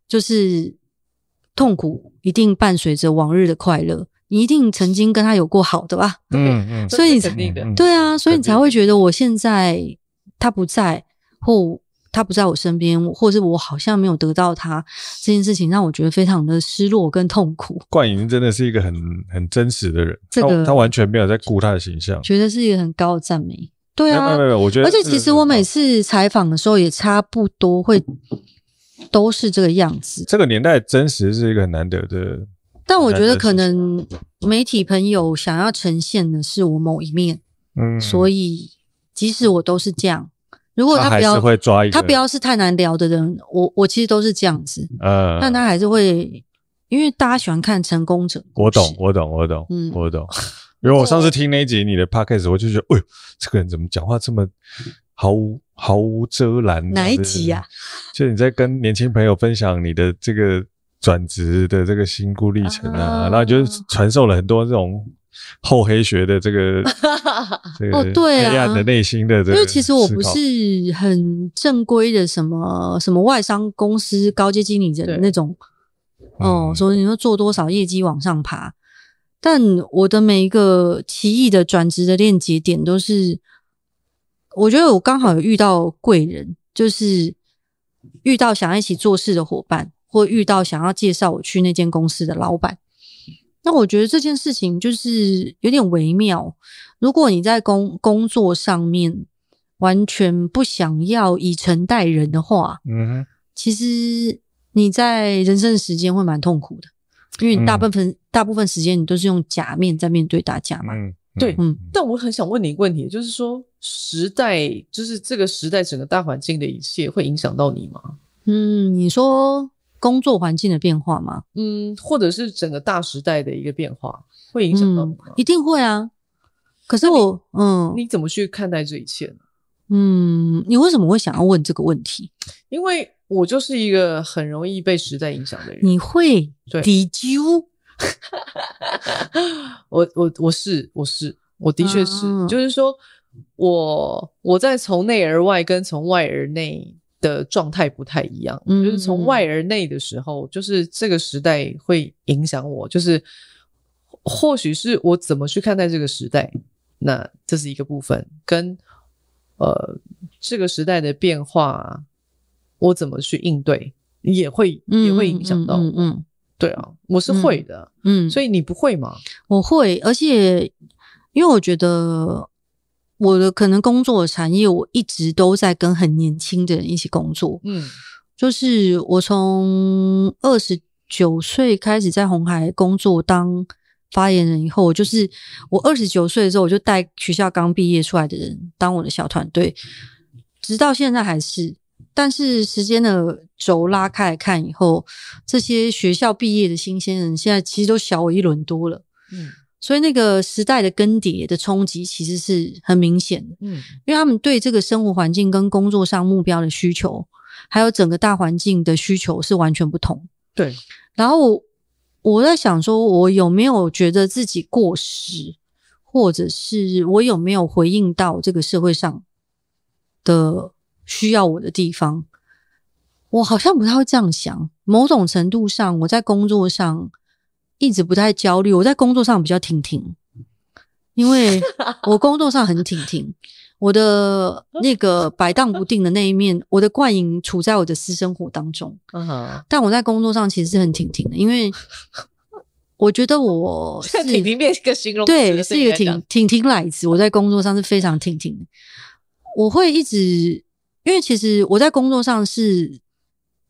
就是。痛苦一定伴随着往日的快乐，你一定曾经跟他有过好的吧？嗯嗯，所以肯定的，对啊，所以你才会觉得我现在他不在，或他不在我身边，或是我好像没有得到他这件事情，让我觉得非常的失落跟痛苦。冠莹真的是一个很很真实的人，这个他，他完全没有在顾他的形象，觉得是一个很高的赞美。对啊，没有没有，我觉得，而且其实我每次采访的时候也差不多会。都是这个样子。这个年代真实是一个很难得的，但我觉得可能媒体朋友想要呈现的是我某一面，嗯，所以即使我都是这样，如果他不要他会抓一个他不要是太难聊的人，我我其实都是这样子，呃，但他还是会，因为大家喜欢看成功者。我懂，我懂，我懂，嗯，我懂。(laughs) 因为我上次听那一集你的 podcast，我就觉得，哎呦，这个人怎么讲话这么毫无。毫无遮拦，哪一集呀？就你在跟年轻朋友分享你的这个转职的这个心路历程啊，然后就传授了很多这种厚黑学的这个 (laughs) 这个黑暗的内心的这个。因为其实我不是很正规的什么什么外商公司高阶经理人的那种哦，所以你说做多少业绩往上爬，但我的每一个奇异的转职的链接点都是。我觉得我刚好有遇到贵人，就是遇到想要一起做事的伙伴，或遇到想要介绍我去那间公司的老板。那我觉得这件事情就是有点微妙。如果你在工工作上面完全不想要以诚待人的话，嗯哼，其实你在人生的时间会蛮痛苦的，因为你大部分、嗯、大部分时间你都是用假面在面对大家嘛。嗯，对，嗯。但我很想问你一个问题，就是说。时代就是这个时代整个大环境的一切会影响到你吗？嗯，你说工作环境的变化吗？嗯，或者是整个大时代的一个变化会影响到你吗？嗯，一定会啊。可是我，嗯，你怎么去看待这一切呢？嗯，你为什么会想要问这个问题？因为我就是一个很容易被时代影响的人。你会？对，底揪。(laughs) 我我我是我是我的确是，啊、就是说。我我在从内而外跟从外而内的状态不太一样，嗯，就是从外而内的时候，就是这个时代会影响我，就是或许是我怎么去看待这个时代，那这是一个部分，跟呃这个时代的变化，我怎么去应对，也会也会影响到嗯，对啊，我是会的，嗯，所以你不会吗？我会，而且因为我觉得。我的可能工作的产业，我一直都在跟很年轻的人一起工作。嗯，就是我从二十九岁开始在红海工作当发言人以后，就是我二十九岁的时候，我就带学校刚毕业出来的人当我的小团队，直到现在还是。但是时间的轴拉开来看以后，这些学校毕业的新鲜人，现在其实都小我一轮多了。嗯。所以那个时代的更迭的冲击其实是很明显的，嗯，因为他们对这个生活环境跟工作上目标的需求，还有整个大环境的需求是完全不同。对。然后我在想说，我有没有觉得自己过时，或者是我有没有回应到这个社会上的需要我的地方？我好像不太会这样想。某种程度上，我在工作上。一直不太焦虑，我在工作上比较挺挺，因为 (laughs) 我工作上很挺挺，我的那个摆荡不定的那一面，我的惯影处在我的私生活当中。嗯但我在工作上其实是很挺挺的，因为我觉得我是挺挺变一个形容词，对，是一个挺挺挺来子。我在工作上是非常挺挺的，我会一直，因为其实我在工作上是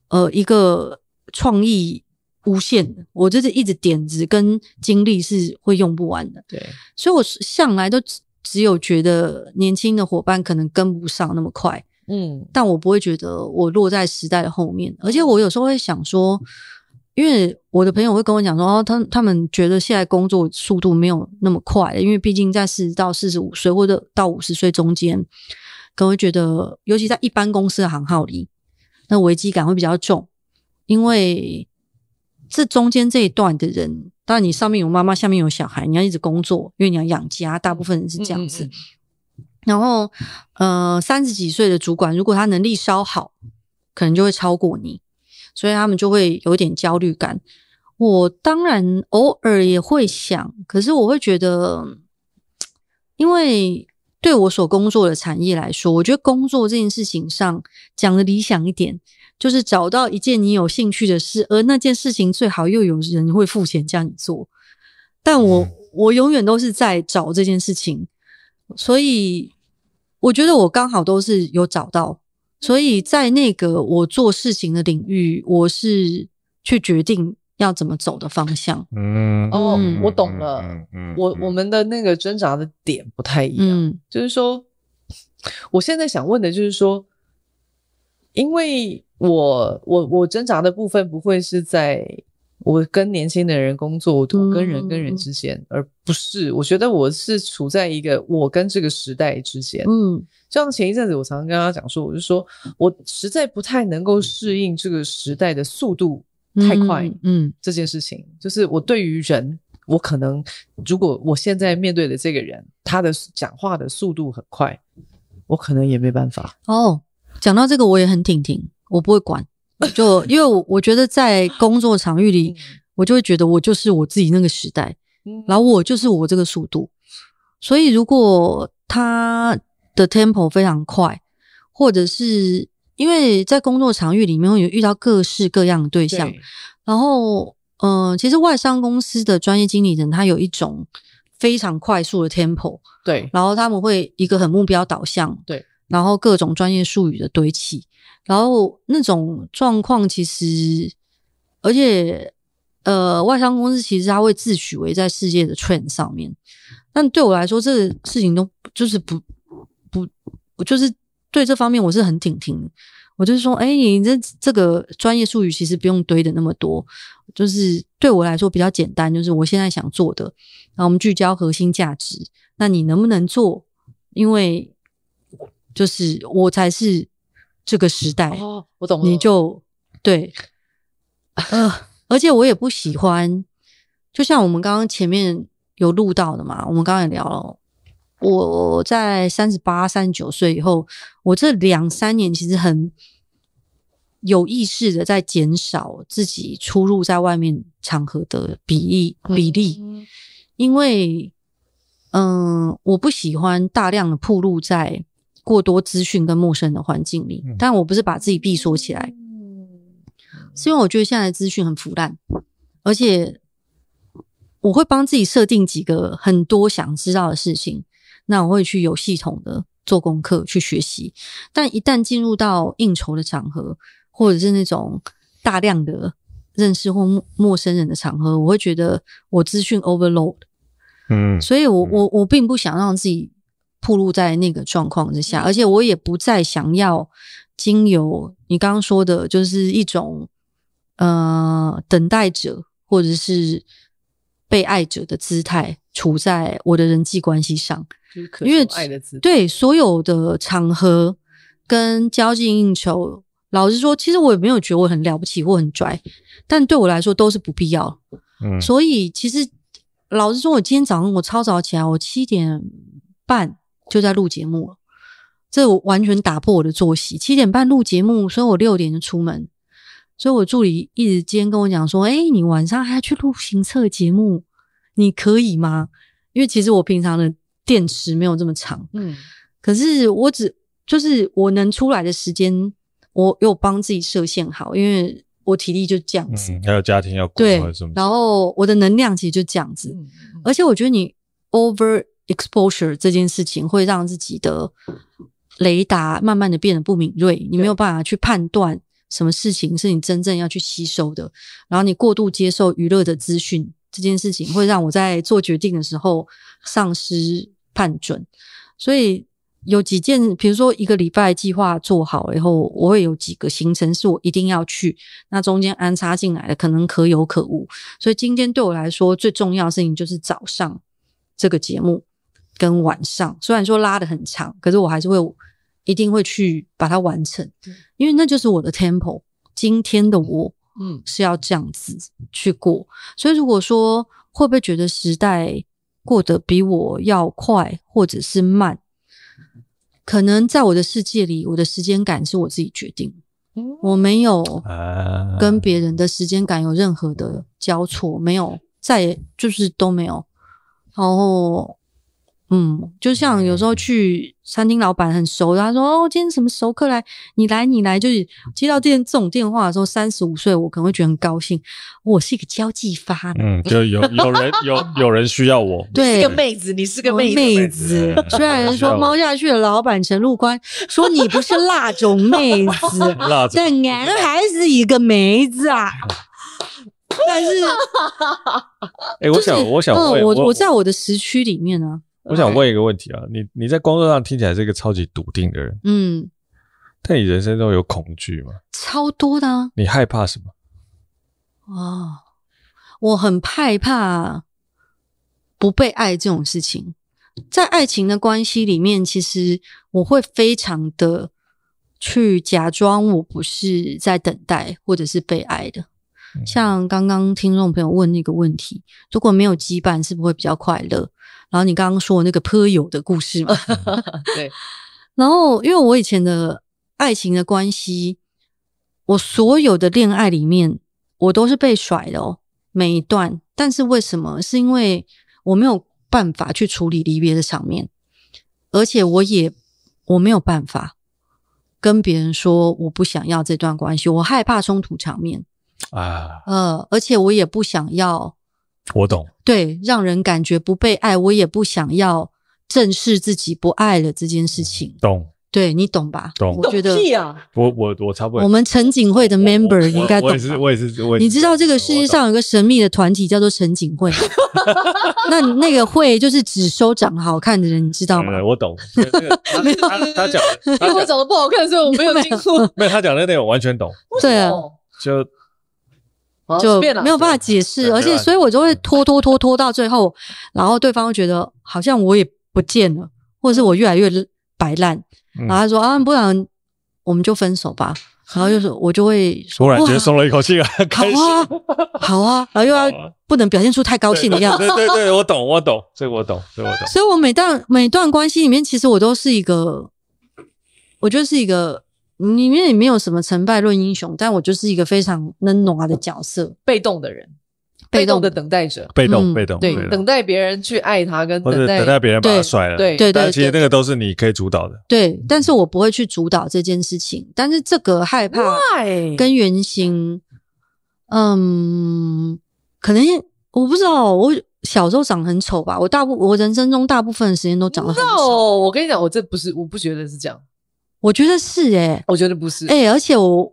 呃一个创意。无限的，我就是一直点子跟精力是会用不完的。对，所以我向来都只有觉得年轻的伙伴可能跟不上那么快，嗯，但我不会觉得我落在时代的后面。而且我有时候会想说，因为我的朋友会跟我讲说，哦，他他们觉得现在工作速度没有那么快，因为毕竟在四十到四十五岁或者到五十岁中间，可能会觉得，尤其在一般公司的行号里，那危机感会比较重，因为。这中间这一段的人，当然你上面有妈妈，下面有小孩，你要一直工作，因为你要养家，大部分人是这样子。嗯嗯嗯。然后，呃，三十几岁的主管，如果他能力稍好，可能就会超过你，所以他们就会有点焦虑感。我当然偶尔也会想，可是我会觉得，因为对我所工作的产业来说，我觉得工作这件事情上讲的理想一点。就是找到一件你有兴趣的事，而那件事情最好又有人会付钱叫你做。但我我永远都是在找这件事情，所以我觉得我刚好都是有找到，所以在那个我做事情的领域，我是去决定要怎么走的方向。嗯，哦，我懂了。嗯嗯，我我们的那个挣扎的点不太一样。嗯，就是说，我现在想问的就是说，因为。我我我挣扎的部分不会是在我跟年轻的人工作，我跟人跟人之间，嗯，而不是我觉得我是处在一个我跟这个时代之间。嗯，就像前一阵子我常常跟他讲说，我就说我实在不太能够适应这个时代的速度太快。嗯，嗯，这件事情就是我对于人，我可能如果我现在面对的这个人，他的讲话的速度很快，我可能也没办法。哦，讲到这个我也很挺挺。我不会管，(laughs) 就因为我我觉得在工作场域里，我就会觉得我就是我自己那个时代，然后我就是我这个速度。所以如果他的 tempo 非常快，或者是因为在工作场域里面会有遇到各式各样的对象，然后嗯、呃，其实外商公司的专业经理人他有一种非常快速的 tempo，对，然后他们会一个很目标导向，对，然后各种专业术语的堆砌。然后那种状况其实，而且呃，外商公司其实它会自诩为在世界的 trend 上面，但对我来说，这个事情都就是不不我就是对这方面我是很挺挺，我就是说，哎、你这这个专业术语其实不用堆的那么多，就是对我来说比较简单，就是我现在想做的，然后我们聚焦核心价值，那你能不能做？因为就是我才是这个时代，哦，我懂了，你就对，(laughs) 呃，而且我也不喜欢，就像我们刚刚前面有录到的嘛，我们刚刚也聊了。我在三十八、三十九岁以后，我这两三年其实很有意识的在减少自己出入在外面场合的比例比例，因为嗯，我不喜欢大量的暴露在过多资讯跟陌生的环境里，但我不是把自己闭锁起来，是因为我觉得现在的资讯很腐烂，而且我会帮自己设定几个很多想知道的事情。那我会去有系统的做功课去学习，但一旦进入到应酬的场合，或者是那种大量的认识或陌陌生人的场合，我会觉得我资讯 overload，嗯，所以我我我并不想让自己暴露在那个状况之下，而且我也不再想要经由你刚刚说的，就是一种呃等待者或者是被爱者的姿态，处在我的人际关系上。因为对所有的场合跟交际应酬，老实说，其实我也没有觉得我很了不起或很拽，但对我来说都是不必要。嗯，所以其实老实说，我今天早上我超早起来，我七点半就在录节目了，这完全打破我的作息。七点半录节目，所以我六点就出门。所以我助理一直今天跟我讲说：“诶，你晚上还要去录行测节目，你可以吗？”因为其实我平常的。电池没有这么长，嗯，可是我只就是我能出来的时间，我有帮自己设限好，因为我体力就这样子，嗯、还有家庭要顾，对，然后我的能量其实就这样子，嗯、而且我觉得你 over exposure 这件事情会让自己的雷达慢慢的变得不敏锐，你没有办法去判断什么事情是你真正要去吸收的，然后你过度接受娱乐的资讯，这件事情会让我在做决定的时候丧失。判准，所以有几件，比如说一个礼拜计划做好了以后，我会有几个行程是我一定要去，那中间安插进来的可能可有可无。所以今天对我来说最重要的事情就是早上这个节目跟晚上，虽然说拉的很长，可是我还是会一定会去把它完成，因为那就是我的 tempo。今天的我，嗯，是要这样子去过。所以如果说会不会觉得时代过得比我要快，或者是慢，可能在我的世界里，我的时间感是我自己决定，我没有跟别人的时间感有任何的交错，没有，再也就是都没有，然后。嗯，就像有时候去餐厅，老板很熟，他说：“哦，今天什么熟客来？你来，你来。”就是接到这这种电话的时候，三十五岁我可能会觉得很高兴，我是一个交际花，嗯，就有有人有有人需要我，(laughs) 对，是个妹子，你是个妹子。妹子虽然说 (laughs) 猫下去的老板陈陆宽说你不是辣种妹子，(laughs) 但俺还是一个妹子啊。但是，哎，我想，我想，嗯，我我在我的时区里面呢。我想问一个问题啊，你你在工作上听起来是一个超级笃定的人，嗯，但你人生中有恐惧吗？超多的啊。你害怕什么？哦，我很害怕不被爱这种事情。在爱情的关系里面，其实我会非常的去假装我不是在等待或者是被爱的。像刚刚听众朋友问那个问题，如果没有羁绊，是不是会比较快乐？然后你刚刚说的那个泼友的故事嘛，(laughs) 对。然后因为我以前的爱情的关系，我所有的恋爱里面，我都是被甩的哦，每一段。但是为什么？是因为我没有办法去处理离别的场面，而且我也我没有办法跟别人说我不想要这段关系，我害怕冲突场面啊，呃，而且我也不想要。我懂，对，让人感觉不被爱，我也不想要正视自己不爱了这件事情。懂，对你懂吧？懂，我觉得我我我差不多。我们陈景会的 member 应该懂。我也是，我也是，我你知道这个世界上有个神秘的团体叫做陈景会，(laughs) 那那个会就是只收长得好看的人，你知道吗？我懂。(laughs) 没有，他他讲，因为我长得不好看，所以我没有进入。没有，他讲的那内容完全懂。对啊，就就没有办法解释，而且所以我就会拖拖拖拖到最后，然后对方会觉得好像我也不见了，或者是我越来越摆烂。然后他说啊，不然我们就分手吧。然后就是，我就会 (laughs) 突然觉得松了一口气，很开心。好啊，好啊。然后又要不能表现出太高兴的样子。对对对，(laughs) 我懂，我懂，这个我懂，这个我懂。所以我每段每段关系里面，其实我都是一个，我觉得是一个里面也没有什么成败论英雄，但我就是一个非常能暖的角色，被动的人。被动的等待者，被动被动，对，等待别人去爱他，跟等待等待别人把他甩了，对对对。但其实那个都是你可以主导的，对。但是我不会去主导这件事情。但是这个害怕跟原型，嗯，可能我不知道。我小时候长得很丑吧？我大部我人生中大部分的时间都长得很丑。我跟你讲，我这不是，我不觉得是这样。我觉得是诶，我觉得不是诶，而且我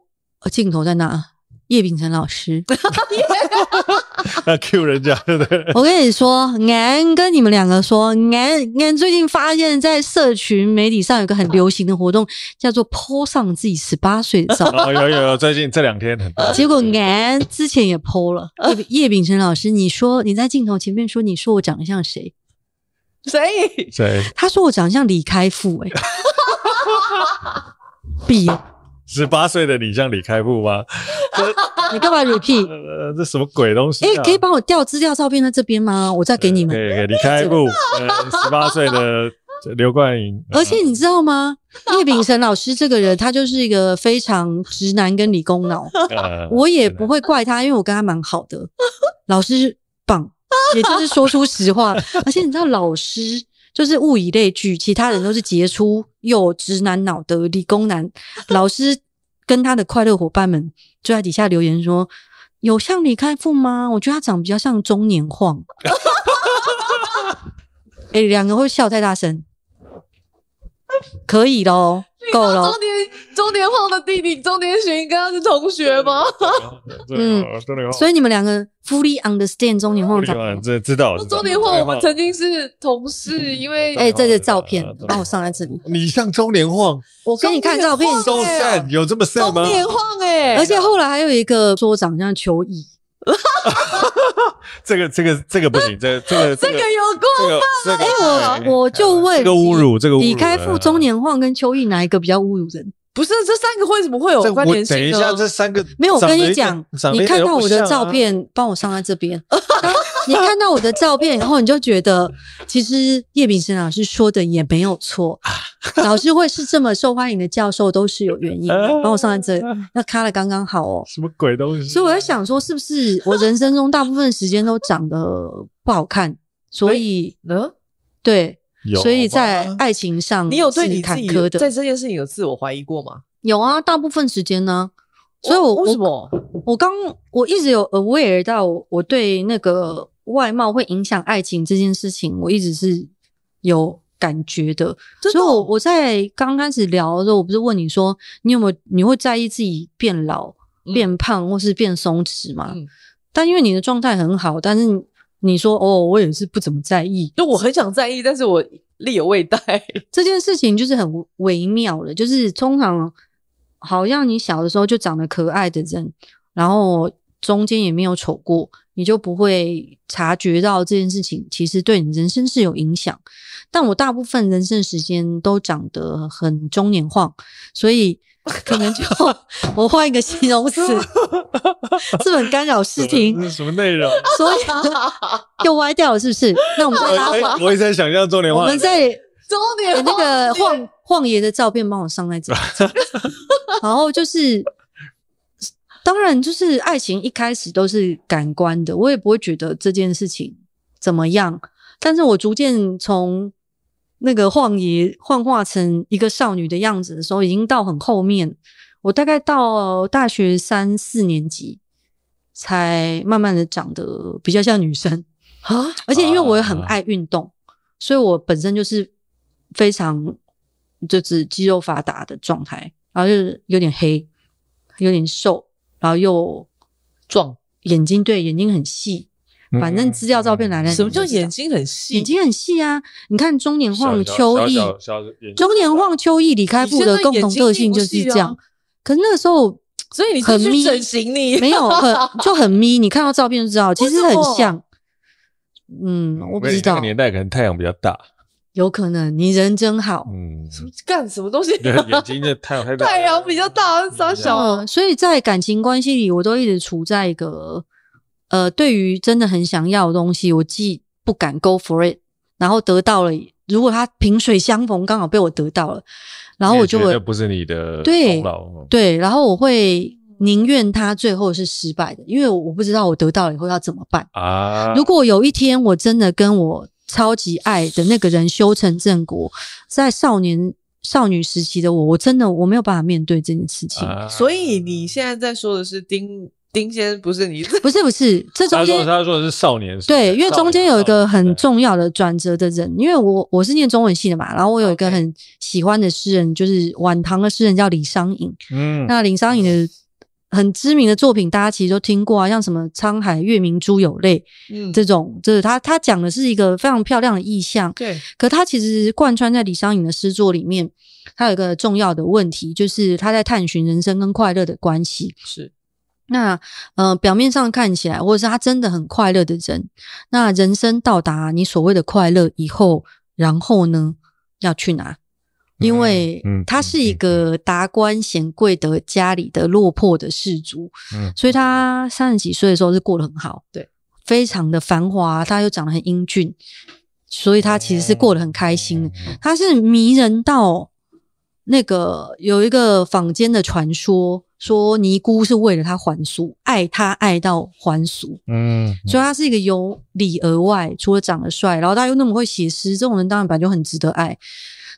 镜头在哪？叶秉辰老师，(laughs) 那 Q 人家对不对？(laughs) 我跟你说，俺跟你们两个说，俺俺最近发现，在社群媒体上有个很流行的活动，叫做 po 上自己十八岁的照。哦，有有有，最近这两天很多。结果俺之前也 po 了。叶叶丙成老师，你说你在镜头前面说，你说我长得像谁？谁？谁？他说我长得像李开复，哎，毕业。十八岁的你像李开复吗？(laughs) 你干嘛 repeat？(laughs) 呃，这什么鬼东西？哎，可以帮我调资料照片在这边吗？我再给你们。可以，可以。李开复，(laughs) 呃，十八岁的刘冠颖。而且你知道吗？叶秉辰老师这个人，他就是一个非常直男跟理工脑。我也不会怪他，因为我跟他蛮好的。老师棒，也就是说出实话。而且你知道，老师就是物以类聚，其他人都是杰出又直男脑的理工男。老师。跟他的快乐伙伴们就在底下留言说：“有像李开复吗？我觉得他长得比较像中年晃。(laughs) ”哎，两个会笑太大声，可以咯。够了。中年中年晃的弟弟，中年寻跟他是同学吗？嗯，所以你们两个 fully understand 中年晃长。这知道。中年晃，我们曾经是同事，因为哎，这个照片帮我上在这里。你像中年晃，我给你看照片。so sad，有这么 sad 吗？中年晃哎，而且后来还有一个说长像邱毅。(laughs) 这个这个这个不行，这这个这个有过分。哎，我我就问，这个侮辱，这个李开复、中年晃跟邱毅哪一个比较侮辱人？不是这三个为什么会有关联性？等一下，这三个没有。我跟你讲，你看到我的照片，帮我上在这边。你看到我的照片以后，你就觉得其实叶丙成老师说的也没有错。老师会是这么受欢迎的教授，都是有原因的。帮我上在这，那卡的刚刚好哦。什么鬼东西？所以我在想说，是不是我人生中大部分时间都长得不好看？所以呢，对。所以在爱情上，你有对你坎坷的，在这件事情有自我怀疑过吗？有啊，大部分时间呢。所以我为什么我刚我一直有 aware 到我对那个外貌会影响爱情这件事情，我一直是有感觉的。所以我我在刚开始聊的时候，我不是问你说，你有没有你会在意自己变老、变胖或是变松弛吗？但因为你的状态很好，但是。你说哦，我也是不怎么在意，就我很想在意，但是我力有未逮。(laughs) 这件事情就是很微妙的，就是通常好像你小的时候就长得可爱的人，然后中间也没有丑过，你就不会察觉到这件事情其实对你人生是有影响。但我大部分人生时间都长得很中年晃，所以。可能就 (laughs) 我换一个形容词，(laughs) 是很干扰视听。这是什么内容？所以 (laughs) 又歪掉了，是不是？那我们再拉回。我也在想象中年晃。我们在中年那个晃晃爷的照片，帮我上在这。(laughs) 然后就是，当然就是爱情一开始都是感官的，我也不会觉得这件事情怎么样。但是我逐渐从。那个晃爷幻化成一个少女的样子的时候，已经到很后面。我大概到大学三四年级，才慢慢的长得比较像女生啊。而且因为我也很爱运动，所以我本身就是非常就是肌肉发达的状态，然后就是有点黑，有点瘦，然后又壮，眼睛对眼睛很细。反正资料照片来了，什么叫眼睛很细？眼睛很细啊！你看中年晃秋意，中年晃秋意李开复的共同特性就是这样。可是那个时候，(laughs) 所以你很眯整形，你没有很 (laughs) 就很眯。你看到照片就知道，其实很像。嗯，我不知道。那个年代可能太阳比较大，有可能。你人真好。嗯，干什么东西？(laughs) 眼睛的太阳太大，太阳比较大，傻小。所以在感情关系里，我都一直处在一个。呃，对于真的很想要的东西，我既不敢 go for it，然后得到了，如果他萍水相逢，刚好被我得到了，然后我就会，这不是你的对对，然后我会宁愿他最后是失败的，因为我不知道我得到了以后要怎么办啊。如果有一天我真的跟我超级爱的那个人修成正果，在少年少女时期的我，我真的我没有办法面对这件事情。啊、所以你现在在说的是丁。丁先生不是你，(laughs) 不是不是，这中间他说的是少年，对，因为中间有一个很重要的转折的人，因为我我是念中文系的嘛，然后我有一个很喜欢的诗人，就是晚唐的诗人叫李商隐，嗯，那李商隐的很知名的作品，大家其实都听过啊，像什么“沧海月明珠有泪”，嗯，这种就是他他讲的是一个非常漂亮的意象，对，可他其实贯穿在李商隐的诗作里面，他有一个重要的问题，就是他在探寻人生跟快乐的关系，是。那呃，表面上看起来，或者是他真的很快乐的人，那人生到达你所谓的快乐以后，然后呢，要去哪？因为他是一个达官显贵的家里的落魄的士族，嗯，所以他三十几岁的时候是过得很好，对，非常的繁华，他又长得很英俊，所以他其实是过得很开心。他是迷人到那个有一个坊间的传说。说尼姑是为了他还俗，爱他爱到还俗，嗯，所以他是一个由里而外，除了长得帅，然后他又那么会写诗，这种人当然本来就很值得爱。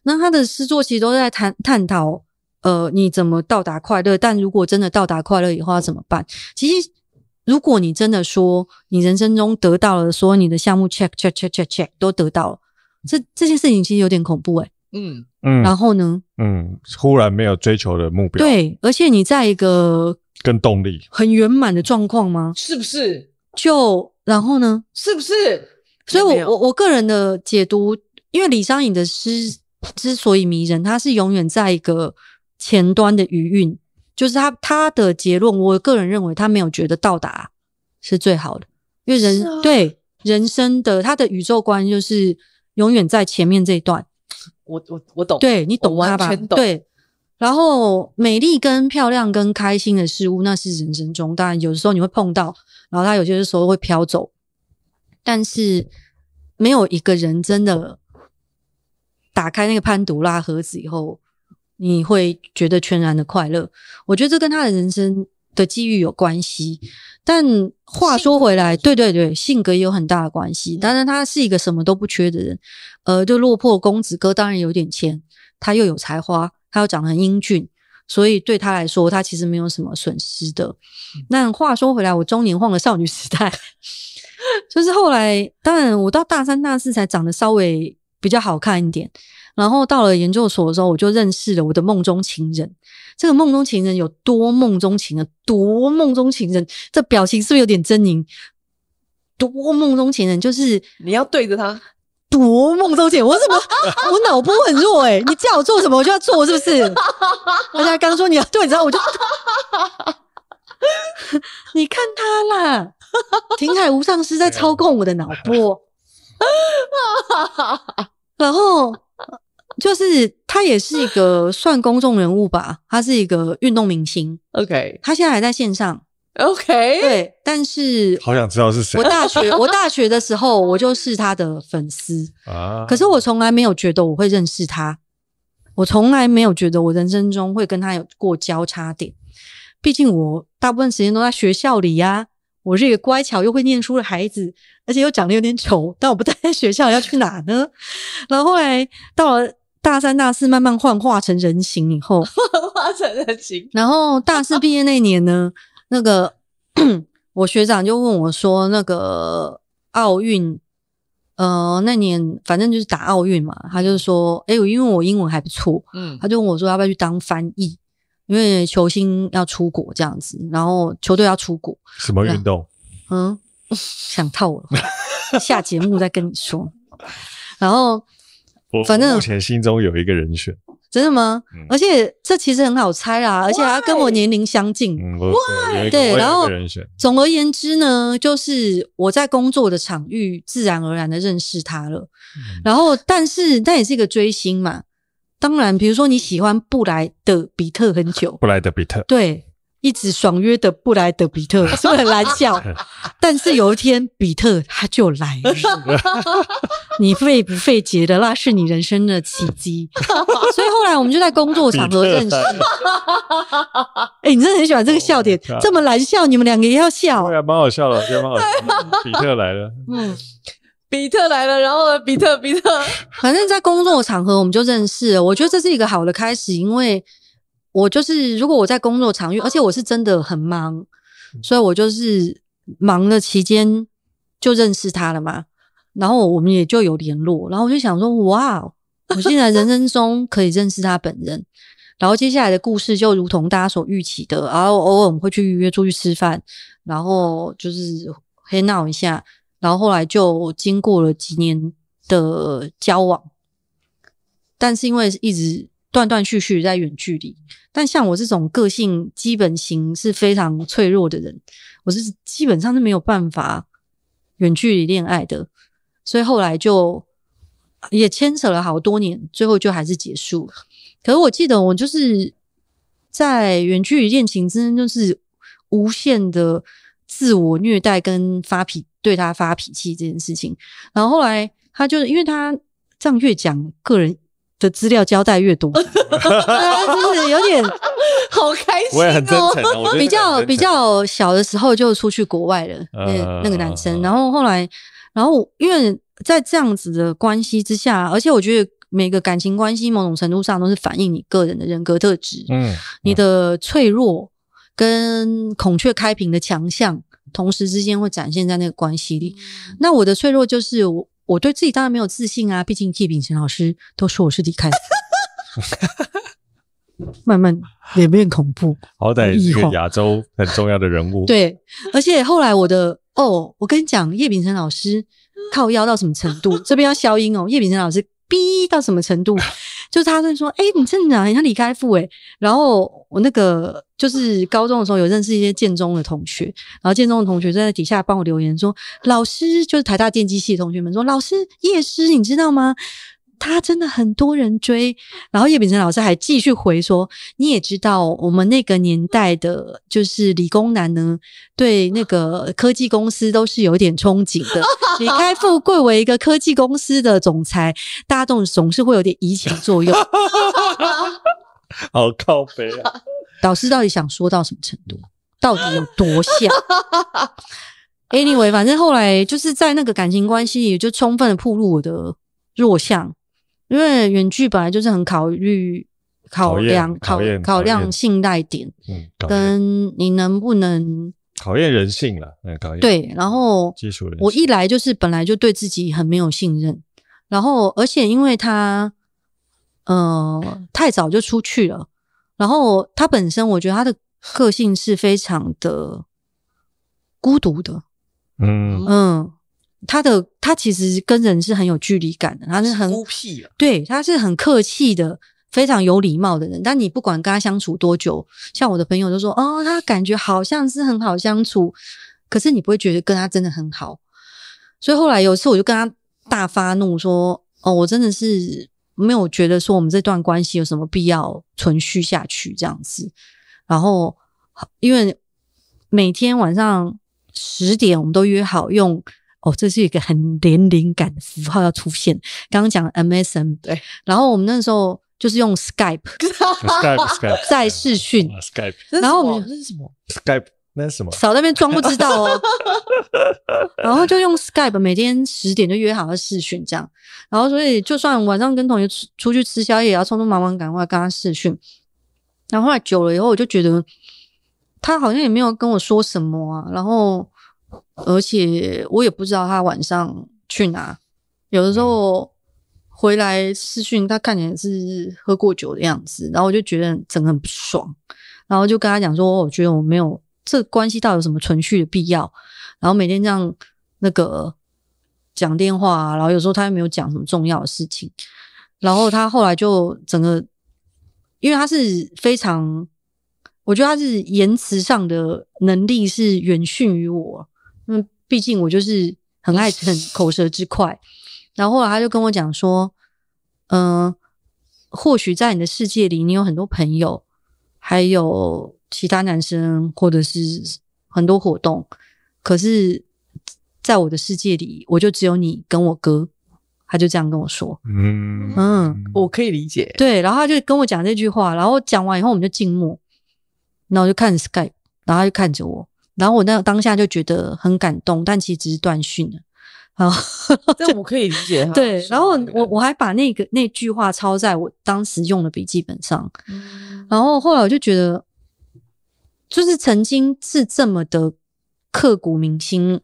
那他的诗作其实都在探探讨，呃，你怎么到达快乐？但如果真的到达快乐以后要怎么办？其实，如果你真的说你人生中得到了，说你的项目 check check check check check 都得到了，这这件事情其实有点恐怖诶、欸嗯嗯，然后呢？嗯，忽然没有追求的目标。对，而且你在一个跟动力很圆满的状况吗？是不是？就然后呢？是不是？所以我我我个人的解读，因为李商隐的诗之所以迷人，他是永远在一个前端的余韵，就是他他的结论，我个人认为他没有觉得到达是最好的，因为人、啊、对人生的他的宇宙观就是。永远在前面这一段，我我我懂，对你懂他吧？完全懂。对，然后美丽跟漂亮跟开心的事物，那是人生中当然有的时候你会碰到，然后他有些时候会飘走，但是没有一个人真的打开那个潘多拉盒子以后，你会觉得全然的快乐。我觉得这跟他的人生的际遇有关系。但话说回来，对对对，性格也有很大的关系。当然，他是一个什么都不缺的人，呃，就落魄公子哥，当然有点钱，他又有才华，他又长得很英俊，所以对他来说，他其实没有什么损失的。那话说回来，我中年晃了少女时代，(laughs) 就是后来，当然我到大三、大四才长得稍微比较好看一点。然后到了研究所的时候，我就认识了我的梦中情人。这个梦中情人有多梦中情人，多梦中情人，这表情是不是有点狰狞？多梦中情人就是你要对着他，多梦中情人。我怎么 (laughs) 我脑波很弱诶、欸、你叫我做什么我就要做，是不是？而且刚说你要对着他，我就 (laughs) 你看他啦，(laughs) 亭海无上师在操控我的脑波，(laughs) 然后。就是他也是一个算公众人物吧，他是一个运动明星。OK，他现在还在线上。OK，对，但是好想知道是谁。我大学 (laughs) 我大学的时候，我就是他的粉丝啊。可是我从来没有觉得我会认识他，我从来没有觉得我人生中会跟他有过交叉点。毕竟我大部分时间都在学校里呀、啊，我是一个乖巧又会念书的孩子，而且又长得有点丑。但我不待在学校，要去哪呢？(laughs) 然后后来到了。大三、大四慢慢幻化成人形以后，化成人形。然后大四毕业那年呢，那个 (clears throat) 我学长就问我说：“那个奥运，呃，那年反正就是打奥运嘛，他就说，哎、欸，我因为我英文还不错，嗯，他就问我说要不要去当翻译，因为球星要出国这样子，然后球队要出国，什么运动？嗯，(laughs) 想套我，下节目再跟你说。然后，反正目前心中有一个人选。真的吗？嗯、而且这其实很好猜啦，而且他跟我年龄相近。对，对，然后总而言之呢，就是我在工作的场域自然而然的认识他了。嗯、然后，但是那也是一个追星嘛。当然，比如说你喜欢布莱德比特很久，布莱德比特，对。一直爽约的布莱德比特是不是很难笑？(laughs) 但是有一天，比特他就来了。(laughs) 你费不费解的，那是你人生的奇迹。(laughs) 所以后来我们就在工作场合认识。哎、欸，你真的很喜欢这个笑点，这么难笑，你们两个也要笑。对啊，蛮好笑的，觉得蛮好笑。比特来了，嗯，彼特来了，然后呢，彼特，比特，(laughs) 反正在工作场合我们就认识了。我觉得这是一个好的开始，因为。我就是，如果我在工作场域，而且我是真的很忙，所以我就是忙的期间就认识他了嘛，然后我们也就有联络，然后我就想说，哇，(laughs) 我现在人生中可以认识他本人，然后接下来的故事就如同大家所预期的，然后偶尔我们会去预约出去吃饭，然后就是黑闹一下，然后后来就经过了几年的交往，但是因为一直。断断续续在远距离，但像我这种个性基本型是非常脆弱的人，我是基本上是没有办法远距离恋爱的，所以后来就也牵扯了好多年，最后就还是结束了。可是我记得我就是在远距离恋情之间，就是无限的自我虐待跟发脾对他发脾气这件事情，然后后来他就是因为他这样越讲个人。的资料交代越多，(laughs) 就是有点好开心，我也很真诚啊。比较比较小的时候就出去国外了，那那个男生。然后后来，然后因为在这样子的关系之下，而且我觉得每个感情关系某种程度上都是反映你个人的人格特质，嗯，你的脆弱跟孔雀开屏的强项，同时之间会展现在那个关系里。那我的脆弱就是我。我对自己当然没有自信啊，毕竟叶秉辰老师都说我是离开，(laughs) 慢慢脸变恐怖，(laughs) 好歹是个亚洲很重要的人物。(laughs) 对，而且后来我的哦，我跟你讲，叶秉辰老师靠腰到什么程度？这边要消音哦，叶秉辰老师。逼到什么程度？就是他在说：“哎、你真的很像李开复哎。”然后我那个就是高中的时候有认识一些建中的同学，然后建中的同学就在底下帮我留言说：“老师，就是台大电机系的同学们说，老师叶师，你知道吗？”他真的很多人追，然后叶秉成老师还继续回说：“你也知道，我们那个年代的，就是理工男呢，对那个科技公司都是有点憧憬的。(laughs) 李开复贵为一个科技公司的总裁，大家总总是会有点移情作用。(laughs) ”好靠北啊！导师到底想说到什么程度？到底有多像？Anyway，反正后来就是在那个感情关系里，就充分的暴露我的弱项。因为远距本来就是很考虑、考量、考考量信赖点，嗯，跟你能不能考验人性了，嗯，考验。对。然后基础人，我一来就是本来就对自己很没有信任，然后而且因为他呃太早就出去了，然后他本身我觉得他的个性是非常的孤独的，嗯。嗯。他的他其实跟人是很有距离感的，他是很孤僻啊，对，他是很客气的，非常有礼貌的人。但你不管跟他相处多久，像我的朋友都说，哦，他感觉好像是很好相处，可是你不会觉得跟他真的很好。所以后来有一次我就跟他大发怒说，哦，我真的是没有觉得说我们这段关系有什么必要存续下去这样子。然后因为每天晚上十点我们都约好用。哦，这是一个很年龄感的符号要出现。刚刚讲的 MSN 对，然后我们那时候就是用 Skype，Skype，Skype (laughs) (laughs) 在视讯，Skype。然后我们那是什么？Skype 那是什么？少在那边装不知道哦。(laughs) 然后就用 Skype，每天十点就约好要视讯这样。然后所以就算晚上跟同学出出去吃宵夜，也要匆匆忙忙赶快跟他视讯。然后后来久了以后，我就觉得他好像也没有跟我说什么啊。然后。而且我也不知道他晚上去哪，有的时候回来视讯，他看起来是喝过酒的样子，然后我就觉得整个很不爽，然后就跟他讲说，我觉得我没有这关系到有什么存续的必要，然后每天这样那个讲电话啊，然后有时候他又没有讲什么重要的事情，然后他后来就整个，因为他是非常。我觉得他是言辞上的能力是远逊于我，毕竟我就是很爱很 (laughs) 口舌之快。然后后来他就跟我讲说，嗯、呃，或许在你的世界里，你有很多朋友，还有其他男生，或者是很多活动，可是在我的世界里，我就只有你跟我哥。他就这样跟我说，嗯嗯，我可以理解。对，然后他就跟我讲这句话，然后讲完以后，我们就静默。然后我就看 Skype，然后他就看着我，然后我那当下就觉得很感动，但其实只是断讯了。然后这我可以理解。(laughs) 对，然后我我还把那个那句话抄在我当时用的笔记本上。嗯、然后后来我就觉得，就是曾经是这么的刻骨铭心，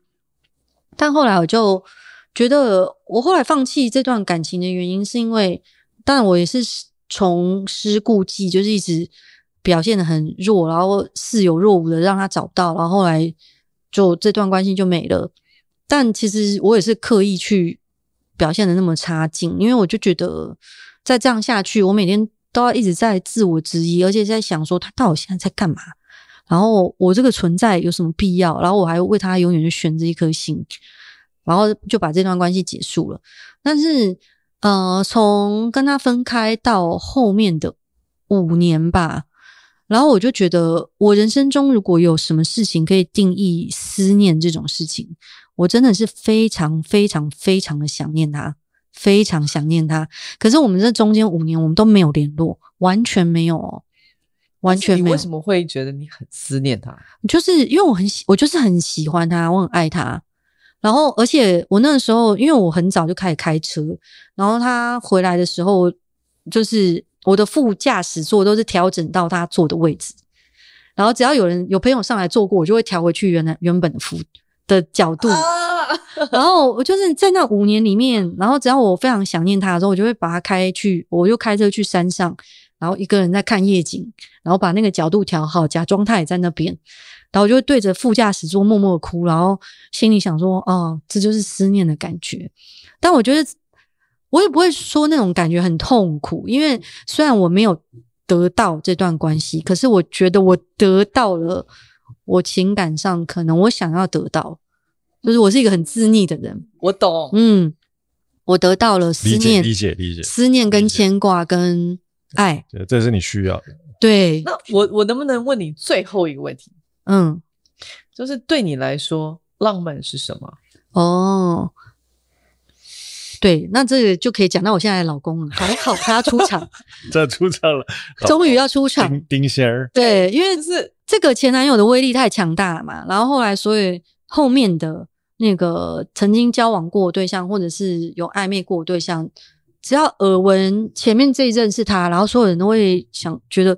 但后来我就觉得，我后来放弃这段感情的原因，是因为，当然我也是重施故技，就是一直。表现的很弱，然后似有若无的让他找到，然后后来就这段关系就没了。但其实我也是刻意去表现的那么差劲，因为我就觉得再这样下去，我每天都要一直在自我质疑，而且在想说他到底现在在干嘛？然后我这个存在有什么必要？然后我还为他永远就悬着一颗心，然后就把这段关系结束了。但是呃，从跟他分开到后面的五年吧。然后我就觉得，我人生中如果有什么事情可以定义思念这种事情，我真的是非常非常非常的想念他，非常想念他。可是我们这中间五年，我们都没有联络，完全没有哦，完全没有。你为什么会觉得你很思念他？就是因为我很喜，我就是很喜欢他，我很爱他。然后，而且我那个时候，因为我很早就开始开车，然后他回来的时候，就是。我的副驾驶座都是调整到他坐的位置，然后只要有人有朋友上来坐过，我就会调回去原来原本的副的角度。然后我就是在那五年里面，然后只要我非常想念他的时候，我就会把他开去，我就开车去山上，然后一个人在看夜景，然后把那个角度调好，假装他也在那边，然后我就会对着副驾驶座默默的哭，然后心里想说：“哦，这就是思念的感觉。”但我觉得。我也不会说那种感觉很痛苦，因为虽然我没有得到这段关系，可是我觉得我得到了我情感上可能我想要得到，就是我是一个很自溺的人。我懂，嗯，我得到了思念，理解理解，思念跟牵挂跟爱，这是你需要的。对，那我我能不能问你最后一个问题？嗯，就是对你来说，浪漫是什么？哦。对，那这个就可以讲到我现在的老公了。还好他要出场，(laughs) 这出场了，终于要出场。丁丁仙儿，对，因为是这个前男友的威力太强大了嘛。然后后来，所以后面的那个曾经交往过对象，或者是有暧昧过对象，只要耳闻前面这一任是他，然后所有人都会想觉得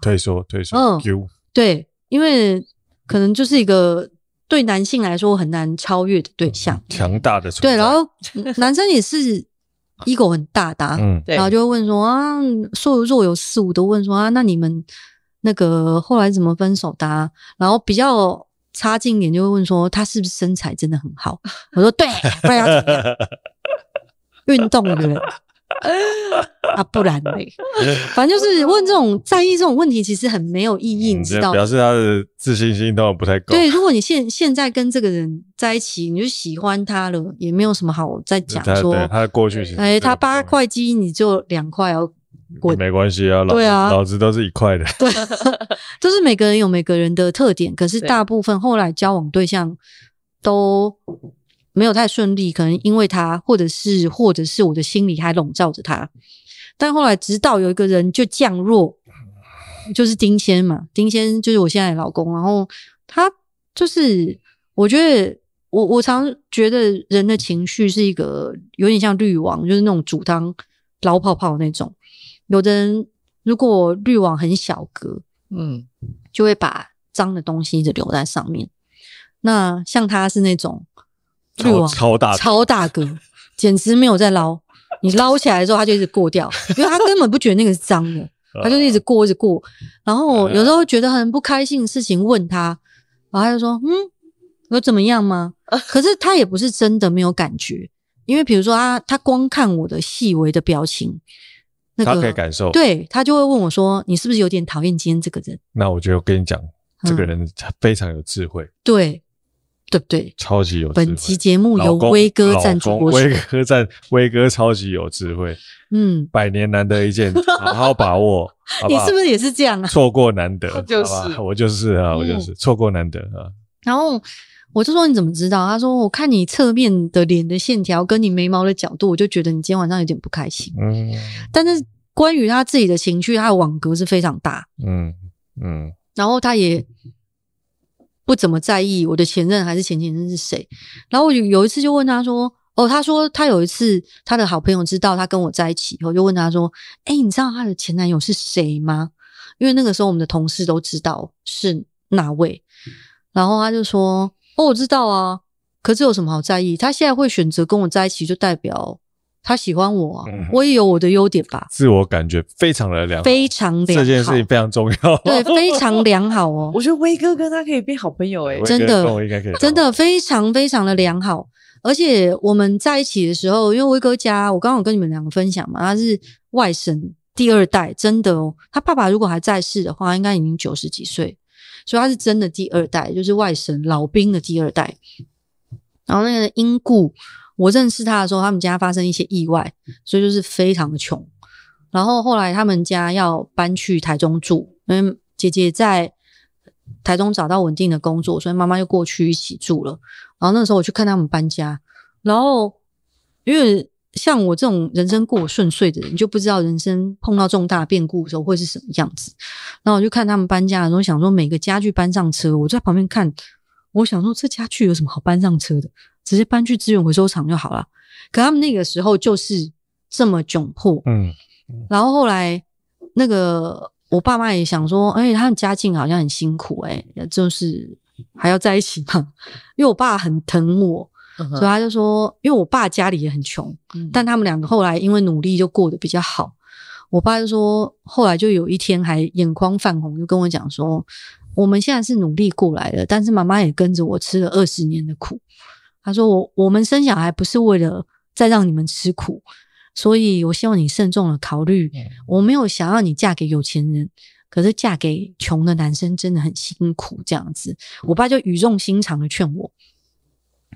退缩，退缩。嗯，对，因为可能就是一个。对男性来说很难超越的对象，强大的。对，然后男生也是 (laughs) ego 很大的，嗯，然后就会问说啊，说若有似无的问说啊，那你们那个后来怎么分手的啊？然后比较差劲一点就会问说他是不是身材真的很好？我说对，不然要怎么样？(laughs) 运动的人。啊，不然嘞，(laughs) 反正就是问这种在意这种问题，其实很没有意义，你知道吗？表示他的自信心都不太够。对，如果你现现在跟这个人在一起，你就喜欢他了，也没有什么好再讲说他的过去。哎，他八块肌，你就两块要滚，没关系啊。对啊，老子都是一块的。对，(laughs) 就是每个人有每个人的特点，可是大部分后来交往对象都。没有太顺利，可能因为他，或者是，或者是我的心里还笼罩着他。但后来，直到有一个人就降落，就是丁先嘛，丁先就是我现在的老公。然后他就是，我觉得我我常觉得人的情绪是一个有点像滤网，就是那种煮汤捞泡泡那种。有的人如果滤网很小格，嗯，就会把脏的东西一直留在上面。那像他是那种。超超大超大个，简直没有在捞。你捞起来之后，它就一直过掉，(laughs) 因为它根本不觉得那个是脏的，(laughs) 它就一直过，一直过。然后 (laughs) 有时候觉得很不开心的事情，问他，然后他就说：“嗯，有怎么样吗？”可是他也不是真的没有感觉，因为比如说他他光看我的细微的表情，那个他可以感受，对，他就会问我说：“你是不是有点讨厌今天这个人？”那我就跟你讲，这个人非常有智慧，对。对不对？超级有智慧。本期节目由威哥赞助播出。威哥赞，威哥超级有智慧。嗯，百年难得一见，好好把握。(laughs) 好好你是不是也是这样啊？错过难得，就是我就是啊，我就是错过难得啊。然后我就说你怎么知道？他说我看你侧面的脸的线条跟你眉毛的角度，我就觉得你今天晚上有点不开心。嗯，但是关于他自己的情绪，他的网格是非常大。嗯嗯，然后他也。不怎么在意我的前任还是前前任是谁，然后我有一次就问他说：“哦，他说他有一次他的好朋友知道他跟我在一起以后，就问他说：‘哎，你知道他的前男友是谁吗？’因为那个时候我们的同事都知道是哪位，然后他就说：‘哦，我知道啊，可是有什么好在意？他现在会选择跟我在一起，就代表……’他喜欢我啊，嗯、我也有我的优点吧。自我感觉非常的良好，非常良好。这件事情非常重要，对，非常良好哦。(laughs) 我觉得威哥跟他可以变好朋友诶，真的，真的非常非常的良好。而且我们在一起的时候，因为威哥家，我刚刚有跟你们两个分享嘛，他是外省第二代，真的哦。他爸爸如果还在世的话，应该已经九十几岁，所以他是真的第二代，就是外省老兵的第二代。然后那个英故。我认识他的时候，他们家发生一些意外，所以就是非常的穷。然后后来他们家要搬去台中住，因为姐姐在台中找到稳定的工作，所以妈妈就过去一起住了。然后那时候我去看他们搬家，然后因为像我这种人生过顺遂的人，就不知道人生碰到重大变故的时候会是什么样子。然后我就看他们搬家的时候，想说每个家具搬上车，我在旁边看，我想说这家具有什么好搬上车的？直接搬去资源回收厂就好了。可他们那个时候就是这么窘迫，嗯，然后后来那个我爸妈也想说，哎，他们家境好像很辛苦，哎，就是还要在一起嘛。因为我爸很疼我，所以他就说，因为我爸家里也很穷，嗯、但他们两个后来因为努力就过得比较好。我爸就说，后来就有一天还眼眶泛红，就跟我讲说，我们现在是努力过来的，但是妈妈也跟着我吃了二十年的苦。他说：“我我们生小孩不是为了再让你们吃苦，所以我希望你慎重的考虑。我没有想要你嫁给有钱人，可是嫁给穷的男生真的很辛苦。这样子，我爸就语重心长的劝我。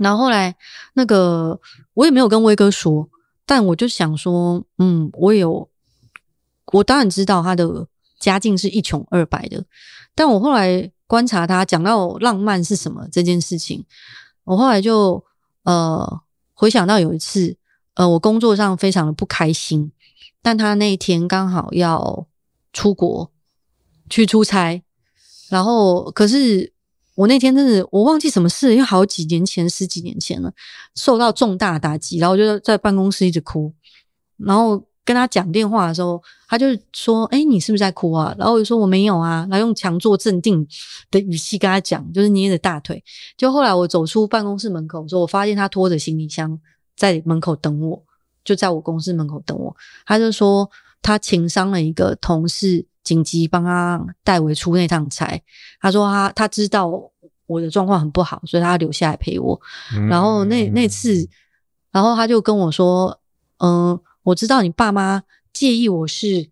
然后后来那个我也没有跟威哥说，但我就想说，嗯，我有，我当然知道他的家境是一穷二白的，但我后来观察他讲到浪漫是什么这件事情。”我后来就呃回想到有一次，呃，我工作上非常的不开心，但他那一天刚好要出国去出差，然后可是我那天真的我忘记什么事，因为好几年前十几年前了，受到重大打击，然后我就在办公室一直哭，然后。跟他讲电话的时候，他就说：“哎、你是不是在哭啊？”然后我就说：“我没有啊。”然后用强作镇定的语气跟他讲，就是捏着大腿。就后来我走出办公室门口的时候，我发现他拖着行李箱在门口等我，就在我公司门口等我。他就说他情伤了一个同事，紧急帮他代为出那趟差。他说他他知道我的状况很不好，所以他留下来陪我。然后那那次，然后他就跟我说：“嗯。”我知道你爸妈介意我是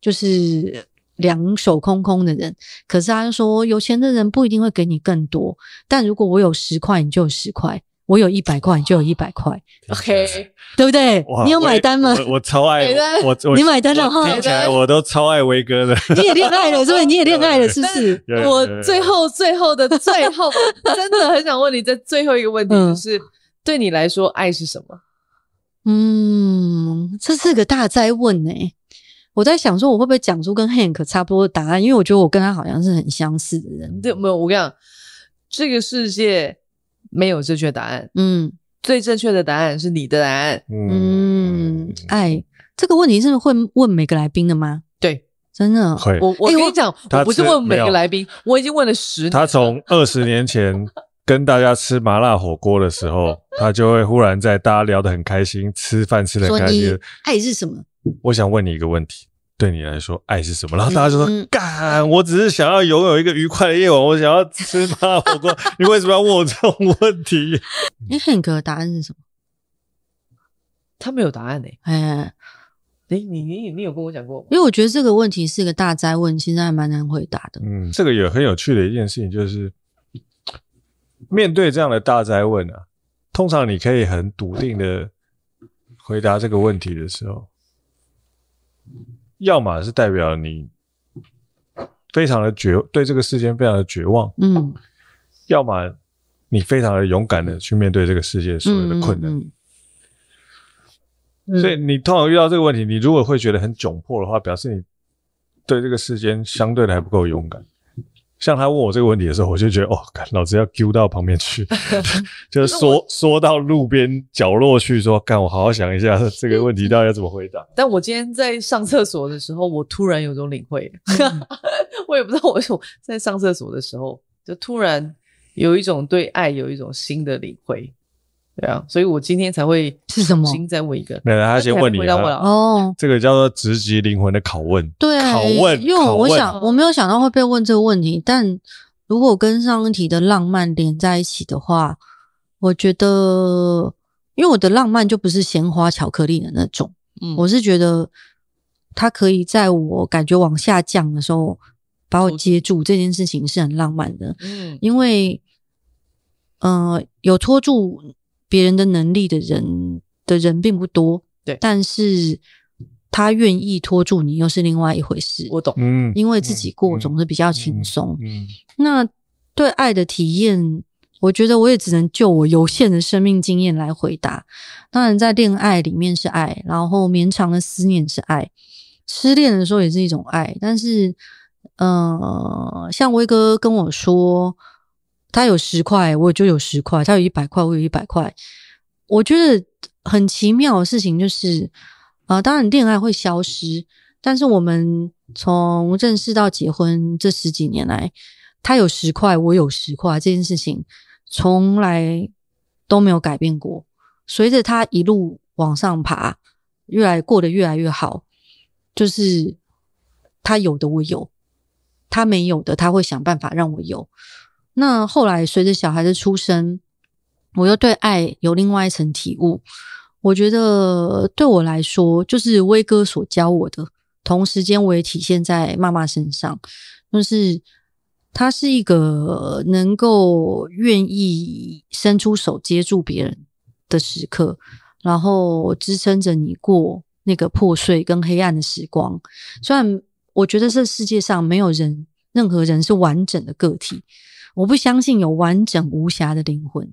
就是两手空空的人，可是他就说有钱的人不一定会给你更多，但如果我有十块，你就有十块；我有一百块，你就有一百块。OK，(laughs) 对不对？你有买单吗？我，我超爱我，我你买单了哈？听起来我都超爱威哥的。你也恋爱了是不是？你也恋爱了是不是？(laughs) 我最后最后的最后，(laughs) 真的很想问你，这最后一个问题就是：嗯、对你来说，爱是什么？嗯，这是个大哉问诶。我在想说，我会不会讲出跟 Hank 差不多的答案？因为我觉得我跟他好像是很相似的人。对，没有，我跟你讲，这个世界没有正确答案。嗯，最正确的答案是你的答案。嗯，爱这个问题是会问每个来宾的吗？对，真的。会。我我跟你讲，我不是问每个来宾，我已经问了十年。他从二十年前。跟大家吃麻辣火锅的时候，(laughs) 他就会忽然在大家聊得很开心，吃饭吃得很开心。爱是什么？我想问你一个问题，对你来说爱是什么？然后大家就说：“干、嗯，我只是想要拥有一个愉快的夜晚，我想要吃麻辣火锅。(laughs) ”你为什么要问我这种问题？你 Hank 的答案是什么？他没有答案呢、欸。哎。哎，你你你有跟我讲过？因为我觉得这个问题是一个大哉问，其实还蛮难回答的。嗯，这个也很有趣的一件事情就是，面对这样的大灾问啊，通常你可以很笃定的回答这个问题的时候，要么是代表你非常的绝，对这个世间非常的绝望，嗯，要么你非常的勇敢的去面对这个世界所有的困难。嗯嗯嗯所以你通常遇到这个问题，你如果会觉得很窘迫的话，表示你对这个世间相对的还不够勇敢。像他问我这个问题的时候，我就觉得哦，老子要丢到旁边去，(laughs) 就是缩缩到路边角落去，说干，我好好想一下这个问题到底要怎么回答。但我今天在上厕所的时候，我突然有种领会，(laughs) 我也不知道为什么在上厕所的时候，就突然有一种对爱有一种新的领会。对啊，所以我今天才会是什么？先再问一个，没有，他先问你哦。这个叫做直击灵魂的拷问，对，拷问。因为我想，我没有想到会被问这个问题，但如果跟上一题的浪漫连在一起的话，我觉得，因为我的浪漫就不是鲜花巧克力的那种，嗯，我是觉得它可以在我感觉往下降的时候把我接住，这件事情是很浪漫的，嗯，因为，呃，有拖住。别人的能力的人的人并不多，对，但是他愿意拖住你，又是另外一回事。我懂，嗯，因为自己过总是比较轻松。嗯，嗯，那对爱的体验，我觉得我也只能就我有限的生命经验来回答。当然，在恋爱里面是爱，然后绵长的思念是爱，失恋的时候也是一种爱。但是，呃，像威哥跟我说。他有十块，我就有十块；他有一百块，我有一百块。我觉得很奇妙的事情就是，啊、呃，当然恋爱会消失，但是我们从认识到结婚这十几年来，他有十块，我有十块，这件事情从来都没有改变过。随着他一路往上爬，越来过得越来越好，就是他有的我有，他没有的他会想办法让我有。那后来随着小孩的出生，我又对爱有另外一层体悟。我觉得对我来说，就是威哥所教我的，同时间我也体现在妈妈身上，就是他是一个能够愿意伸出手接住别人的时刻，然后支撑着你过那个破碎跟黑暗的时光。虽然我觉得这世界上没有人，任何人是完整的个体。我不相信有完整无瑕的灵魂，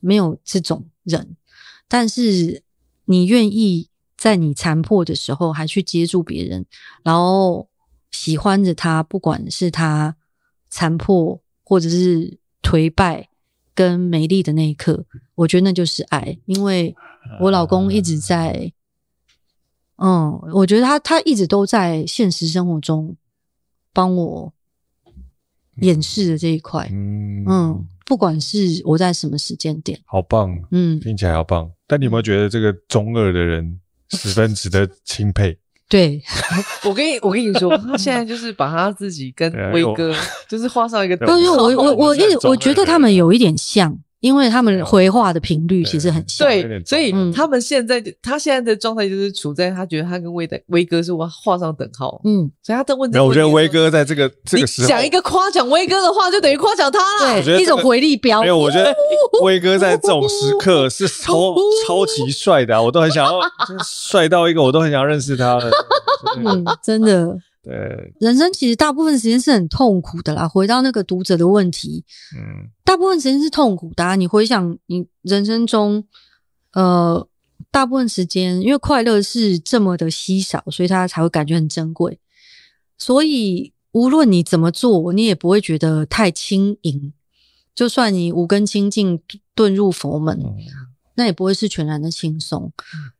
没有这种人。但是你愿意在你残破的时候还去接住别人，然后喜欢着他，不管是他残破或者是颓败跟美丽的那一刻，我觉得那就是爱。因为我老公一直在，嗯，我觉得他他一直都在现实生活中帮我。掩饰的这一块，嗯嗯，不管是我在什么时间点，好棒，嗯，听起来好棒。但你有没有觉得这个中二的人 (laughs) 十分值得钦佩？(laughs) 对，我跟你我跟你说，他现在就是把他自己跟威哥就是画上一个，因为我我我一我觉得他们有一点像。因为他们回话的频率其实很像，对，所以他们现在他现在的状态就是处在他觉得他跟威的威哥是我画上等号，嗯，所以他的问题，我觉得威哥在这个这个时候讲一个夸奖威哥的话，就等于夸奖他了，对，一种回力标。没有，我觉得威哥在这种时刻是超超级帅的，我都很想要，帅到一个我都很想要认识他了，嗯，真的。对，人生其实大部分时间是很痛苦的啦。回到那个读者的问题，嗯，大部分时间是痛苦的啊。你回想你人生中，呃，大部分时间因为快乐是这么的稀少，所以他才会感觉很珍贵。所以无论你怎么做，你也不会觉得太轻盈。就算你五根清净遁入佛门，嗯，那也不会是全然的轻松。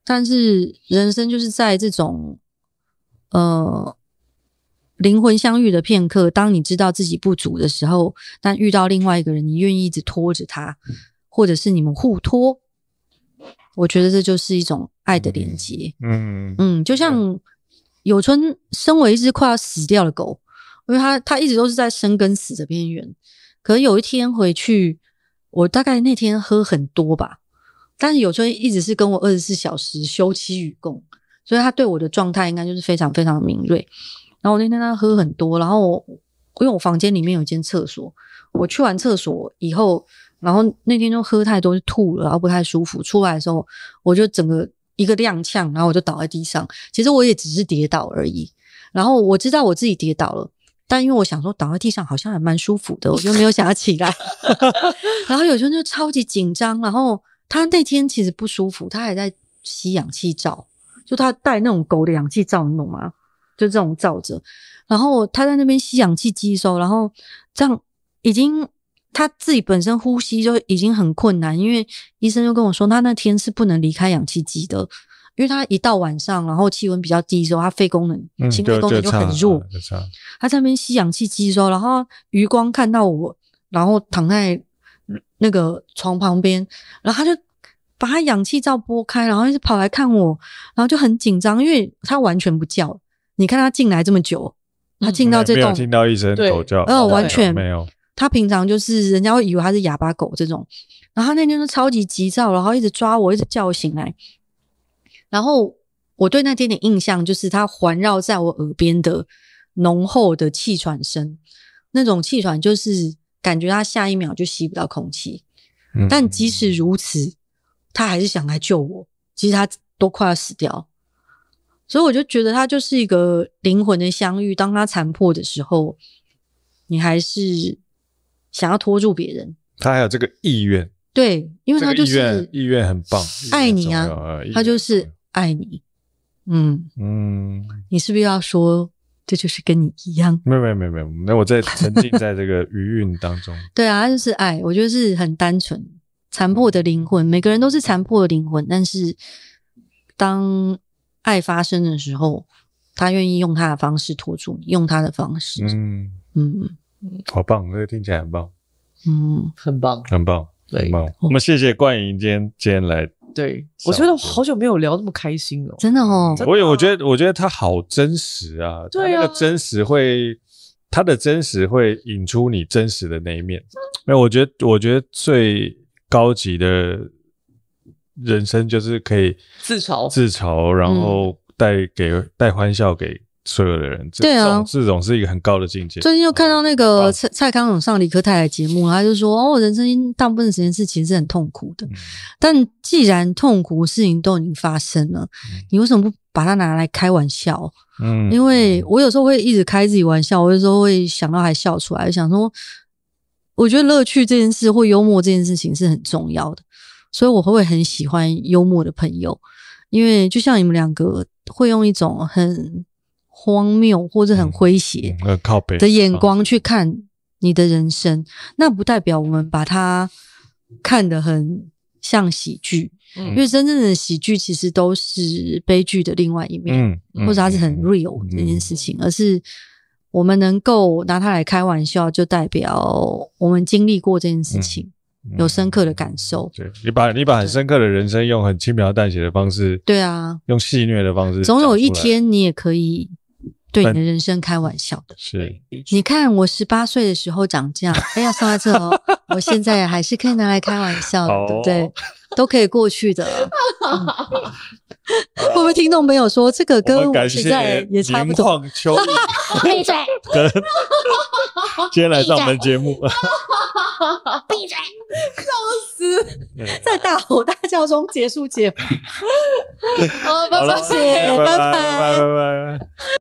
但是人生就是在这种，呃。灵魂相遇的片刻，当你知道自己不足的时候，但遇到另外一个人，你愿意一直拖着他，或者是你们互拖，我觉得这就是一种爱的连接。嗯嗯，就像有春身为一只快要死掉的狗，因为它它一直都是在生跟死的边缘，可是有一天回去，我大概那天喝很多吧，但是有春一直是跟我二十四小时休戚与共，所以他对我的状态应该就是非常非常敏锐。然后我那天他喝很多，然后我因为我房间里面有一间厕所，我去完厕所以后，然后那天就喝太多就吐了，然后不太舒服。出来的时候我就整个一个踉跄，然后我就倒在地上。其实我也只是跌倒而已。然后我知道我自己跌倒了，但因为我想说倒在地上好像还蛮舒服的，我就没有想要起来。(laughs) 然后有时候就超级紧张。然后他那天其实不舒服，他还在吸氧气罩，就他戴那种狗的氧气罩，你懂吗？就这种罩着，然后他在那边吸氧气机收，然后这样已经他自己本身呼吸就已经很困难，因为医生就跟我说，他那天是不能离开氧气机的，因为他一到晚上，然后气温比较低的时候，他肺功能、心肺功能就很弱。他在那边吸氧气机收，然后余光看到我，然后躺在那个床旁边，然后他就把他氧气罩拨开，然后一直跑来看我，然后就很紧张，因为他完全不叫。你看他进来这么久，他进到这栋、嗯、没有听到一声狗叫，呃，完全没有。他平常就是人家会以为他是哑巴狗这种，然后他那天就超级急躁，然后一直抓我，一直叫我醒来。然后我对那天的印象就是他环绕在我耳边的浓厚的气喘声，那种气喘就是感觉他下一秒就吸不到空气。嗯、但即使如此，他还是想来救我。其实他都快要死掉。所以我就觉得他就是一个灵魂的相遇。当他残破的时候，你还是想要拖住别人。他还有这个意愿，对，因为他就是、这个、意愿，意愿很棒，爱你啊，他就是爱你。嗯嗯，你是不是要说这就是跟你一样？没有没有没有没有，那我在沉浸在这个余韵当中。对啊，他就是爱，我觉得是很单纯。残破的灵魂，每个人都是残破的灵魂，但是当。爱发生的时候，他愿意用他的方式拖住你，用他的方式。嗯嗯，好棒，这个听起来很棒。嗯，很棒，很棒，很棒。我们谢谢冠莹今天今天来。对，我觉得我好久没有聊那么开心了，真的哦。我也我觉得我觉得他好真实啊，对啊，那个真实会，他的真实会引出你真实的那一面。没有，我觉得我觉得最高级的。人生就是可以自嘲，自嘲，然后带给带欢笑给所有的人。对啊，这种是一个很高的境界。最近又看到那个蔡蔡康永上理科太太节目，他就说：“哦，人生大部分时间是其实是很痛苦的，但既然痛苦事情都已经发生了，你为什么不把它拿来开玩笑？嗯，因为我有时候会一直开自己玩笑，我有时候会想到还笑出来，想说，我觉得乐趣这件事或幽默这件事情是很重要的。”所以我会不会很喜欢幽默的朋友？因为就像你们两个会用一种很荒谬或者很诙谐的眼光去看你的人生，那不代表我们把它看得很像喜剧。因为真正的喜剧其实都是悲剧的另外一面，或者它是很 real 这件事情，而是我们能够拿它来开玩笑，就代表我们经历过这件事情。有深刻的感受，对，你把你把很深刻的人生用很轻描淡写的方式，对啊，用戏谑的方式，总有一天你也可以对你的人生开玩笑的。是，你看我十八岁的时候长这样，哎呀，送在这哦，(laughs) 我现在还是可以拿来开玩笑的，对不 (laughs) 对？都可以过去的。(laughs) (laughs) 会不会听众朋友说这个跟我现在也差不多？(laughs) 闭嘴！今天来上我们节目。闭嘴！笑死，在大吼大叫中结束节目。好，拜拜，拜拜，拜拜。